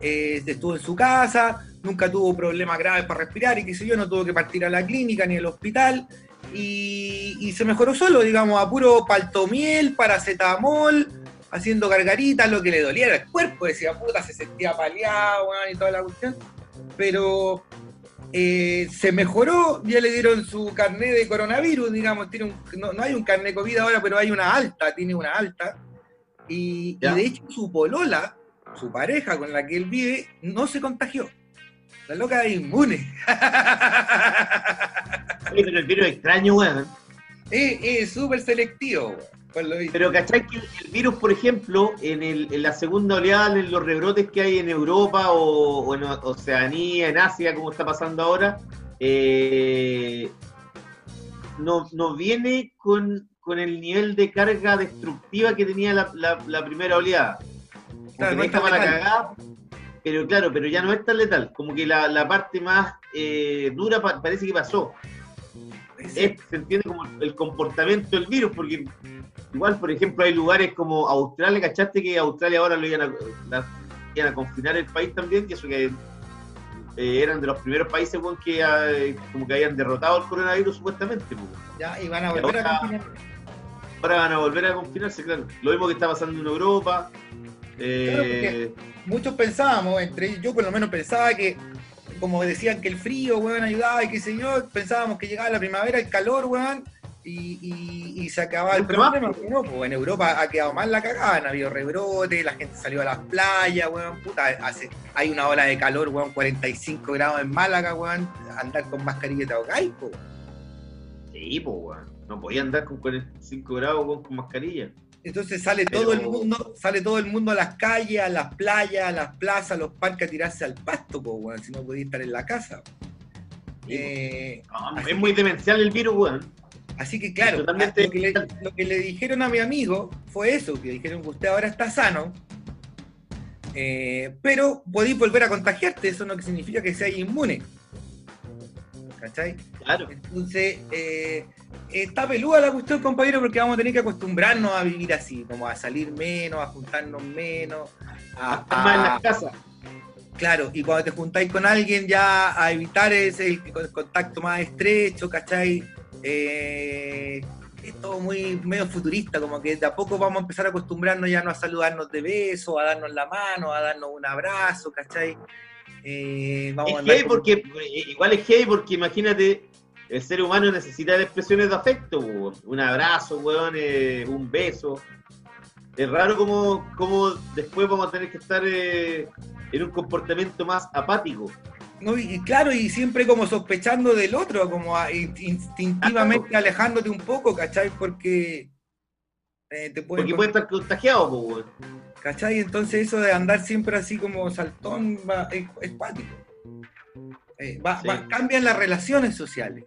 Eh, estuvo en su casa, nunca tuvo problemas graves para respirar y qué sé yo, no tuvo que partir a la clínica ni al hospital. Y, y se mejoró solo, digamos, a puro paltomiel, paracetamol, haciendo gargaritas, lo que le dolía era el cuerpo, decía puta, se sentía paliado, weón, y toda la cuestión. Pero eh, se mejoró, ya le dieron su carnet de coronavirus, digamos, tiene un- no, no hay un carnet COVID ahora, pero hay una alta, tiene una alta. Y, de hecho su polola, su pareja con la que él vive, no se contagió. La loca es inmune. Pero el virus es extraño, weón. Es es súper selectivo. Pero ¿cachai que el virus, por ejemplo, en, el, en la segunda oleada, en los rebrotes que hay en Europa o, o en Oceanía, en Asia, como está pasando ahora, eh, no, no viene con, con el nivel de carga destructiva que tenía la, la- la primera oleada. Claro, no para cagar, pero claro, pero ya no es tan letal. Como que la, la parte más eh, dura pa- parece que pasó. es- se entiende como el comportamiento del virus, porque igual, por ejemplo, hay lugares como Australia, ¿cachaste que Australia ahora lo iban a, la- iban a confinar el país también? Y eso que eh, eran de los primeros países weón, que eh, como que habían derrotado el coronavirus supuestamente. pues. Ya, y van a volver a ahora- confinar. Ahora van a volver a confinarse, claro. Lo mismo que está pasando en Europa. eh, Muchos pensábamos, entre yo por lo menos pensaba que, como decían que el frío, weón, ayudaba y qué sé yo, pensábamos que llegaba la primavera, el calor, weón, y, y- y se acababa el problema. no, pues en Europa ha quedado mal la cagada, han habido rebrotes, la gente salió a las playas, weón, puta, hace, hay una ola de calor, weón, 45 grados en Málaga, weón, andar con mascarilla te ahogáis, weón. sí, pues, weón. No podía andar con 45 grados weón, con mascarilla. Entonces sale Pero- todo el mundo, sale todo el mundo a las calles, a las playas, a las plazas, a los parques a tirarse al pasto, po, si no podía estar en la casa. Eh, No, es muy demencial el virus, weón. así que claro, Totalmente. lo que, le, lo que le dijeron a mi amigo fue eso, que dijeron que usted ahora está sano, eh, pero podéis volver a contagiarte, eso no significa que sea inmune. ¿Cachai? Claro. Entonces, eh, está peluda la cuestión, compañero, porque vamos a tener que acostumbrarnos a vivir así, como a salir menos, a juntarnos menos, a, Estar más en a- las casas. Claro, y cuando te juntáis con alguien ya a evitar ese el contacto más estrecho, ¿cachai? Eh, es todo muy medio futurista, como que de a poco vamos a empezar a acostumbrarnos ya no a saludarnos de beso, a darnos la mano, a darnos un abrazo, ¿cachai? Eh, vamos a Es andar con- porque, eh, igual es gay porque imagínate, el ser humano necesita de expresiones de afecto, weón. un abrazo, weón, eh, un beso. Es raro como, como después vamos a tener que estar eh, en un comportamiento más apático. No, y claro, y siempre como sospechando del otro, como a- instintivamente alejándote un poco, ¿cachai? Porque eh, te pueden Porque puede estar contagiado, weón. ¿Cachai? Entonces eso de andar siempre así como saltón va- es, es cuático. Eh, va- Sí. va- cambian las relaciones sociales.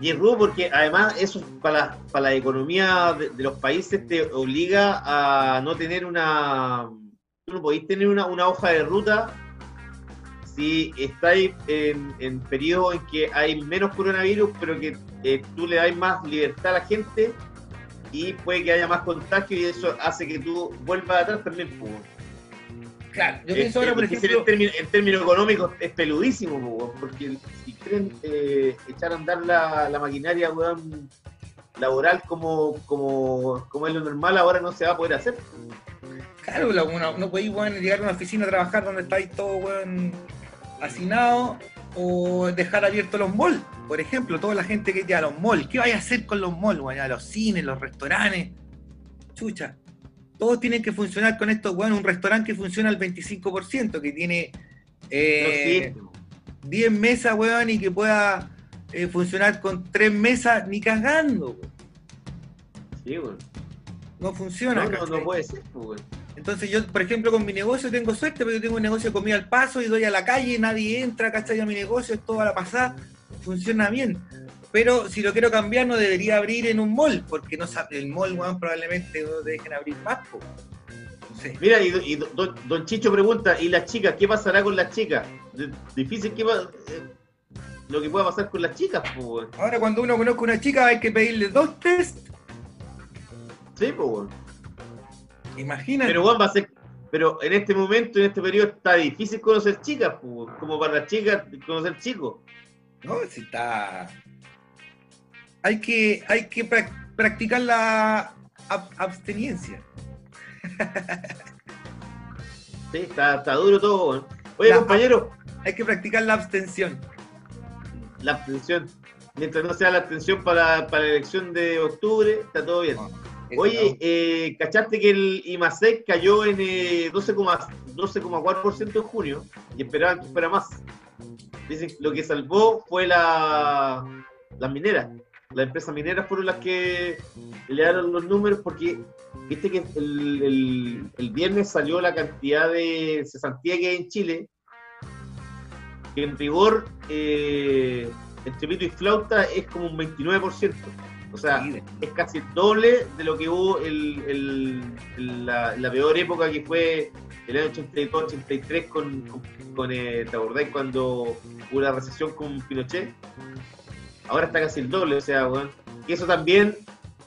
Y es rudo porque además eso para la, economía de, los países te obliga a no tener una... Tú no podéis tener una, una hoja de ruta si estáis en, en periodos en que hay menos coronavirus, pero que eh, tú le das más libertad a la gente y puede que haya más contagio y eso hace que tú vuelvas atrás también. pues. Claro, yo pienso ahora, por ejemplo, en, términos, en términos económicos es peludísimo, porque si quieren eh, echar a andar la, la maquinaria weón, laboral como, como, como es lo normal, ahora no se va a poder hacer. claro, la- uno, no podéis weón, llegar a una oficina a trabajar donde estáis todos weón, hacinados o dejar abiertos los malls. Por ejemplo, toda la gente que llega a los malls. ¿Qué vais a hacer con los malls? weón? A los cines, los restaurantes. Chucha. Todos tienen que funcionar con esto, weón. Un restaurante que funciona al 25%, que tiene eh, existe, po. 10 mesas, weón, y que pueda eh, funcionar con 3 mesas ni cagando, weón. Sí, weón. No funciona. no, no, no puede ser. po, weón. Entonces yo, por ejemplo, con mi negocio tengo suerte, pero yo tengo un negocio de comida al paso y doy a la calle, nadie entra, ¿cachai? A mi negocio, es todo a la pasada, funciona bien. Pero si lo quiero cambiar, no debería abrir en un mall, porque no sabe, el mall, probablemente no dejen abrir más, sé. Mira, y, y don, don Chicho pregunta, ¿y las chicas? ¿Qué pasará con las chicas? Difícil que va- eh, lo que pueda pasar con las chicas. Ahora cuando uno conozca a una chica hay que pedirle dos test, Sí, weón. imagínate. Pero Juan va a ser. Pero en este momento, en este periodo, está difícil conocer chicas, pues, como para las chicas conocer chicos. No, si está. Hay que, hay que prac- practicar la ab- absteniencia. Sí, está, está duro todo. Oye, La- compañero, Hay que practicar la abstención. la abstención. Mientras no sea la abstención para, para la elección de octubre, está todo bien. Eso Oye, eh, ¿cachaste que el IMASEC cayó en eh, 12,4% 12,4% en junio y esperaban que fuera más? Dicen lo que salvó fue la, las mineras. Las empresas mineras fueron las que le dieron los números porque viste que el, el- el viernes salió la cantidad de cesantía que hay en Chile, que en rigor eh, entre pito y flauta es como un 29%. O sea, es casi el doble de lo que hubo el, el- el- la, la peor época que fue el año 82-83 con, con, con, eh, ¿te acordáis cuando hubo la recesión con Pinochet? Ahora está casi el doble, o sea, weón. Y eso también,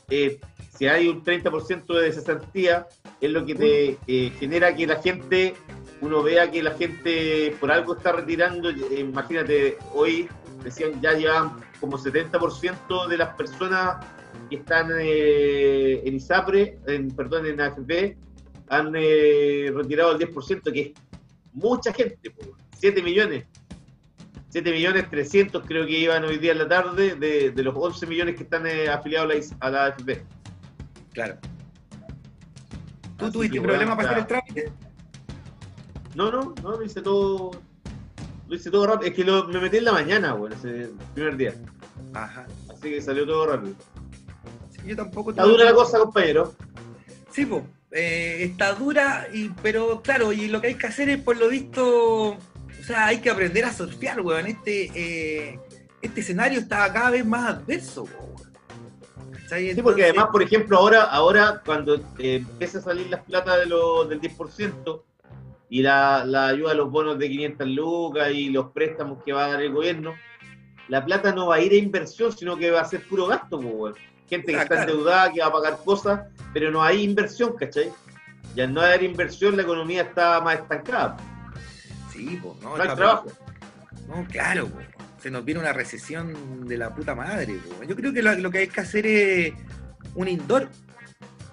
eh, si hay un 30% de cesantía, es lo que te eh, genera que la gente, uno vea que la gente por algo está retirando. eh, imagínate, hoy decían ya llevan como 70% de las personas que están eh, en ISAPRE, en, perdón, en AFP, han retirado el 10%, que es mucha gente, po, 7 millones. 7 millones 300 creo que iban hoy día en la tarde de, de los 11 millones que están eh, afiliados a la, IS- a la AFP. Claro. ¿Tú Así tuviste problema para hacer el trámite? No, no, no, lo hice todo. Lo hice todo rápido. Es que lo, me metí en la mañana, bueno, ese primer día. Ajá. Así que salió todo rápido. Sí, yo tampoco Está dura la cosa, compañero. Sí, po. Eh, está dura, y, pero claro, y lo que hay que hacer es, por lo visto, sea, hay que aprender a surfear, weón. Este, eh, este escenario está cada vez más adverso, weón. Sí, porque además, por ejemplo, ahora, ahora cuando eh, empiece a salir las plata de lo- del 10% y la, la ayuda a los bonos de 500 lucas y los préstamos que va a dar el gobierno, la plata no va a ir a inversión, sino que va a ser puro gasto, weón. Gente que Ah, está claro. endeudada, que va a pagar cosas, pero no hay inversión, ¿cachai? Y al no haber inversión, la economía está más estancada. Sí, no, No hay trabajo. No, claro, se nos viene una recesión de la puta madre. Yo creo que lo, lo que hay que hacer es un indoor.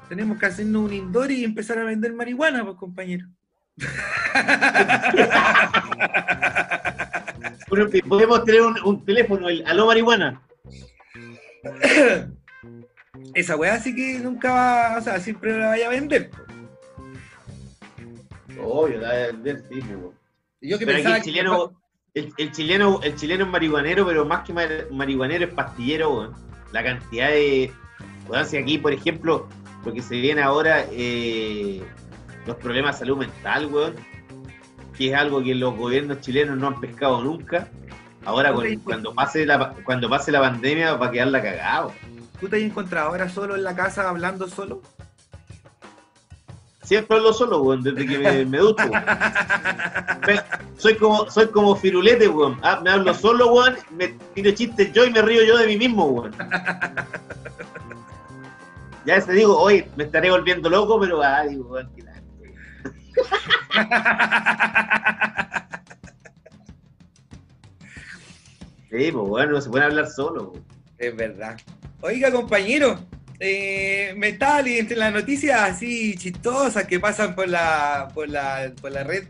Tenemos que hacernos un indoor y empezar a vender marihuana, pues compañero. Podemos tener un, un teléfono, el aló marihuana. Esa weá sí que nunca va, o sea, siempre la vaya a vender. Obvio, la de vender, sí, weón. Y Yo que Pero pensaba el chileno, el, el chileno, el chileno es marihuanero, pero más que mar- marihuanero es pastillero, weón. La cantidad de. Weón, si aquí, por ejemplo, lo que se viene ahora, eh, los problemas de salud mental, weón, que es algo que los gobiernos chilenos no han pescado nunca. Ahora, con- cuando pase la, cuando pase la pandemia, va a quedar la cagada. weón. ¿Tú te has encontrado ahora solo en la casa hablando solo? Siempre hablo solo, weón, desde que me, me ducho, weón. Soy como, soy como firulete, weón. Ah, me hablo solo, weón, me tiro chistes yo y me río yo de mí mismo, weón. Ya te digo, hoy me estaré volviendo loco, pero ah, digo, weón, la- Sí, pues bueno, no se puede hablar solo, weón. Es verdad. Oiga, compañero, eh, me estaba leyendo las noticias así chistosas que pasan por la, por la, por la red.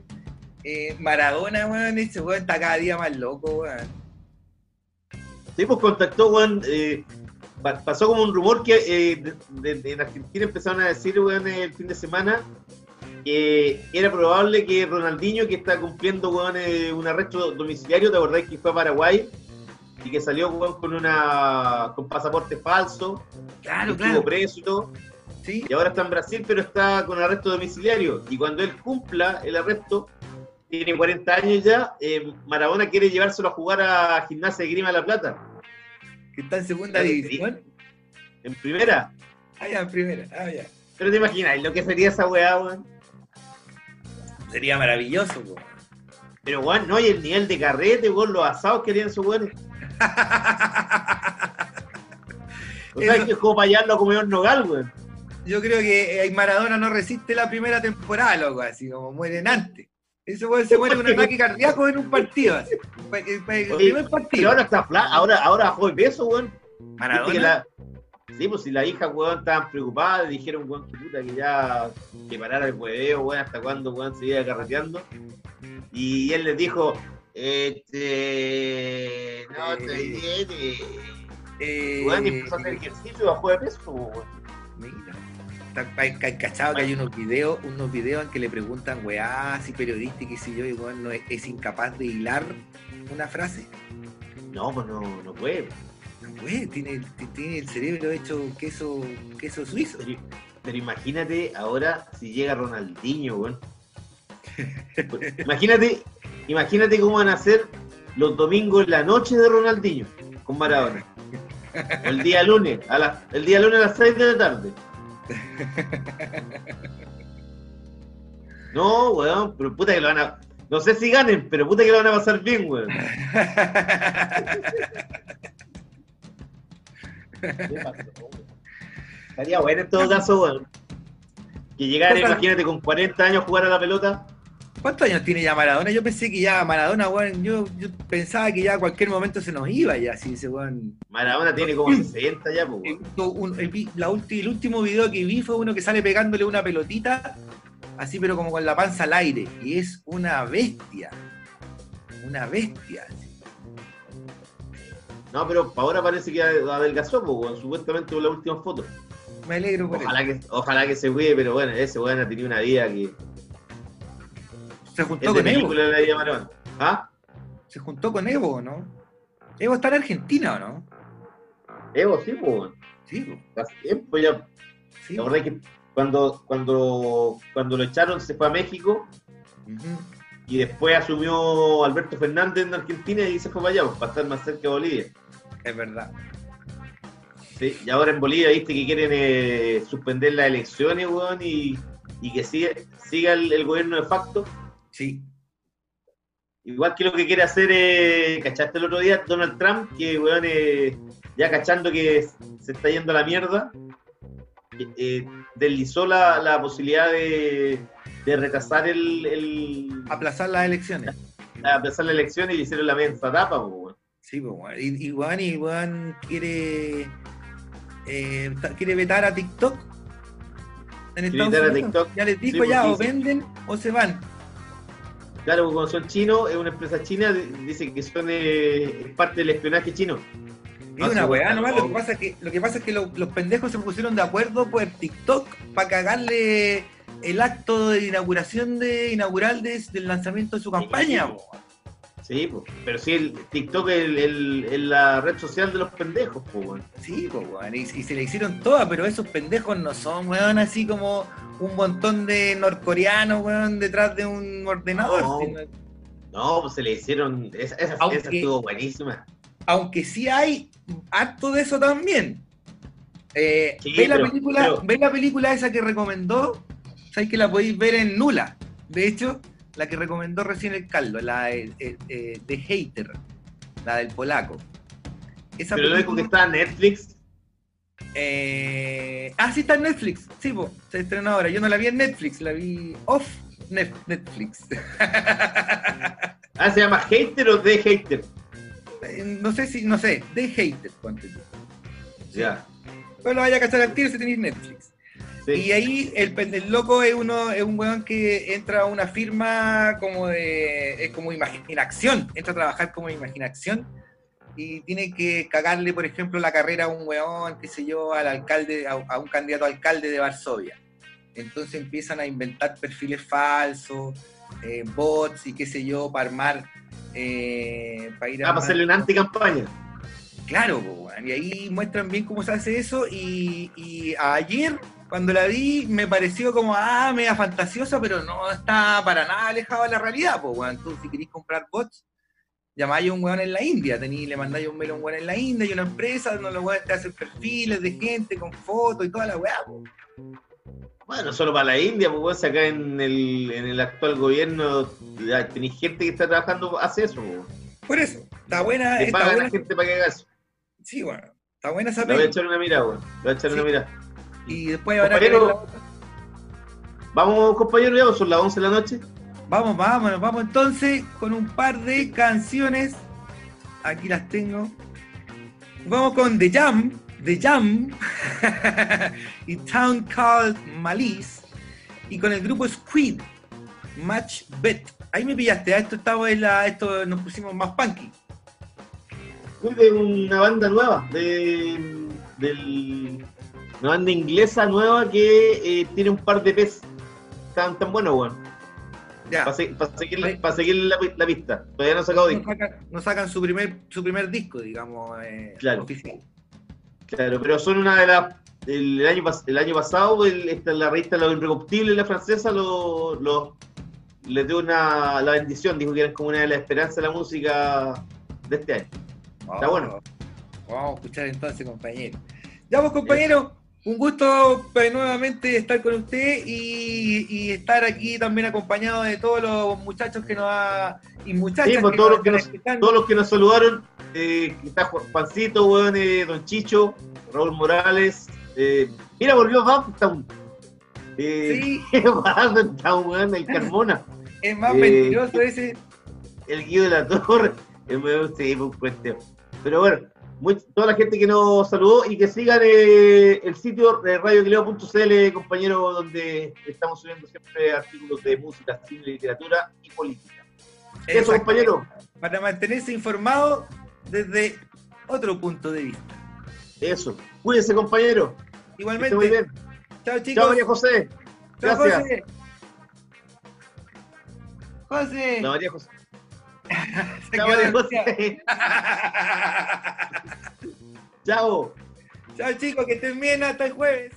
Eh, Maradona, weón, ese weón está cada día más loco, weón. Sí, pues contactó, weón. eh, pa- pasó como un rumor que eh, en Argentina empezaron a decir, weón, el fin de semana que era probable que Ronaldinho, que está cumpliendo, eh, un arresto domiciliario, ¿te acordás que fue a Paraguay? Y que salió, weón, con una con pasaporte falso, Claro, estuvo claro. preso y todo. Sí, Y ahora está en Brasil, pero está con arresto domiciliario. Y cuando él cumpla el arresto, tiene 40 años ya, eh, Maradona quiere llevárselo a jugar a Gimnasia de Grima de la Plata. que está en segunda división. En primera. Ah, ya, en primera. Ah, ya. Pero te imaginas lo que sería esa weá, weón. Sería maravilloso, weón. Pero weón, no, y el nivel de carrete, weón, los asados que harían esos weones. O sea, Eso- que como para hallarlo a comer un nogal, weón. Yo creo que eh, Maradona no resiste la primera temporada, loco, así como mueren antes. Ese weón se muere con un ataque cardíaco en un partido, así. El primer Pero partido. ahora está fla ahora, ahora bajó el peso, weón. Maradona. Sí, pues si la hija, weón, estaban preocupadas, dijeron, weón, que puta, que ya que parara el hueveo, weón, hasta cuándo, weón, seguía carreteando. Y él les dijo, este, no, estoy bien, eh. eh, Weón, y empezó a hacer ejercicio y bajó de peso, mira. Cachado que hay unos videos, unos videos en que le preguntan, weá, así periodista y sé yo, y weón no es, es incapaz de hilar una frase. No, pues no, no puede. No puede, tiene, tiene el cerebro hecho queso, queso suizo. Pero, pero imagínate ahora si llega Ronaldinho, weón. Imagínate, imagínate cómo van a ser los domingos en la noche de Ronaldinho con Maradona. O el día lunes, a la- el día lunes a las 6 de la tarde. No, weón, pero puta que lo van a. No sé si ganen, pero puta que lo van a pasar bien, weón. Estaría bueno en todo caso, weón. Que llegara, imagínate, con 40 años a jugar a la pelota. ¿Cuántos años tiene ya Maradona? Yo pensé que ya Maradona, weón, yo, yo pensaba que ya a cualquier momento se nos iba ya, si ese weón. Maradona tiene como 60 ya, pues, weón. un- el, la ulti- el último video que vi fue uno que sale pegándole una pelotita, así pero como con la panza al aire, y es una bestia. Una bestia. No, pero ahora parece que adelgazó, pues, supuestamente con la última foto. Me alegro por Ojalá que, ojalá que se cuide, pero bueno, ese weón ha tenido una vida que. Se juntó con Evo. la. ¿Ah? Se juntó con Evo, ¿no? Evo está en Argentina, ¿o no? Evo, sí, pues. Sí, Hace tiempo ya. sí. La verdad es que cuando, cuando, cuando lo echaron se fue a México y después asumió Alberto Fernández en Argentina y se fue para allá, para estar más cerca de Bolivia. Es verdad. Sí, y ahora en Bolivia, viste que quieren eh, suspender las elecciones, weón, y, y que siga, siga el, el gobierno de facto. Sí. Igual que lo que quiere hacer, eh, ¿cachaste el otro día? Donald Trump, que, weón, eh, ya cachando que se está yendo a la mierda, eh, deslizó la, la posibilidad de, de retrasar el, el, Aplazar las elecciones. aplazar la elección y le hicieron la mensa tapa, pues, weón. Sí, pues, weón. Y, y, weón, y weón quiere. eh, quiere vetar a TikTok. En Estados Unidos. TikTok. Ya les dijo Sí, ya, pues, o sí. venden o se van. Claro, porque como son chinos, es una empresa china, di- dice que son eh, es parte del espionaje chino. Es una weá nomás. no. Lo que pasa es que, lo que, pasa es que lo- los pendejos se pusieron de acuerdo por TikTok para cagarle el acto de inauguración de inaugural de- del lanzamiento de su campaña. sí. Sí. Pero sí, el TikTok es el- el- es la red social de los pendejos, pues, weón. Sí, pues, weón. Y, y se le hicieron todas, pero esos pendejos no son, weón, así como un montón de norcoreanos, weón, detrás de un ordenador. No. sino- No, pues se le hicieron. Esa, esa, Aunque- esa estuvo buenísima. aunque sí hay acto de eso también. Eh, Sí, ¿ve, la película, pero- ¿Ve la película esa que recomendó? Sabéis que la podéis ver en Nula. De hecho, la que recomendó recién el Caldo, la de, eh, eh, de Hater, la del polaco. Esa Pero lo único que película- está en Netflix. eh, ah, sí está en Netflix. Sí, po, se estrenó ahora. Yo no la vi en Netflix, la vi off Net- Netflix. Ah, se llama Hater o The Hater. Eh, no sé si, no sé, de Hater, ponte. Ya. Pero lo vaya a cachar al tiro si tenéis Netflix. Sí. Y ahí el, el loco es uno, es un weón que entra a una firma como de. es como imaginación, entra a trabajar como imaginación y tiene que cagarle, por ejemplo, la carrera a un weón, qué sé yo, al alcalde, a, a un candidato a alcalde de Varsovia. Entonces empiezan a inventar perfiles falsos, eh, bots y qué sé yo, para armar. eh, para ir Ah, para hacerle una anticampaña. Claro, y ahí muestran bien cómo se hace eso. Y, y ayer, cuando la vi, me pareció como, ah, media fantasiosa, pero no está para nada alejado de la realidad. Pues, weón. Tú, si queréis comprar bots, llamáis a un weón en la India, tení, le mandáis un mail a un weón en la India y una empresa donde los weones te hacen perfiles de gente con fotos y toda la weá. po. Bueno, solo para la India, pues, weón, acá en el, en el actual gobierno tenéis gente que está trabajando, hace eso, pues. Por eso, está buena, Le está pagan buena. la gente para que haga eso. Sí, bueno, está buena esa Le voy a echar una mirada, weón. Le voy a echar Sí. una mirada. Y después habrá que la. Vamos, compañero, ya pues, son las 11 de la noche. Vamos, vamos, vamos entonces con un par de canciones. Aquí las tengo. Vamos con The Jam, The Jam y Town Called Malice y con el grupo Squid, Match Bet. Ahí me pillaste, a esto estaba en la, esto nos pusimos más punky. Fui de una banda nueva, de, del, Una banda inglesa nueva que eh, tiene un par de pez tan, tan buenos, weón. Ya. Para seguir, pa seguir la, la pista. Todavía no han sacado No disco. sacan, no sacan su primer su primer disco, digamos, eh, Claro. oficial. Claro, pero son una de las. El, el año, el año pasado, el- esta, la revista Lo Irrecoptible, la francesa, lo, lo- les dio una, la bendición. Dijo que eran como una de las esperanzas de la música de este año. Está bueno. Vamos a escuchar entonces, compañero. Ya, pues, compañero, un gusto pues, nuevamente estar con usted y, y estar aquí también acompañado de todos los muchachos que nos ha. y muchachas Sí, pues, que todos nos los que nos- escuchando. Todos los que nos saludaron, eh, está Juan- Juancito, weón, eh, Don Chicho, Raúl Morales. eh, mira, volvió Baptown. Eh, Sí, Baptown, weón, el Carmona. es más Eh, mentiroso ese. el Guido de la Torre. eh, bueno, sí, un cuenteo. Pero bueno, muy- toda la gente que nos saludó y que sigan eh, el sitio de radioquileo.cl, compañero, donde estamos subiendo siempre artículos de música, cine, literatura y política. Eso, compañero. Para mantenerse informado desde otro punto de vista. Eso. Cuídense, compañero. Esté muy Igualmente, bien. chao chicos. Chao, María José. Chao, Gracias. José. José. No, María. José. Chao. Chao chicos, que estén bien hasta el jueves.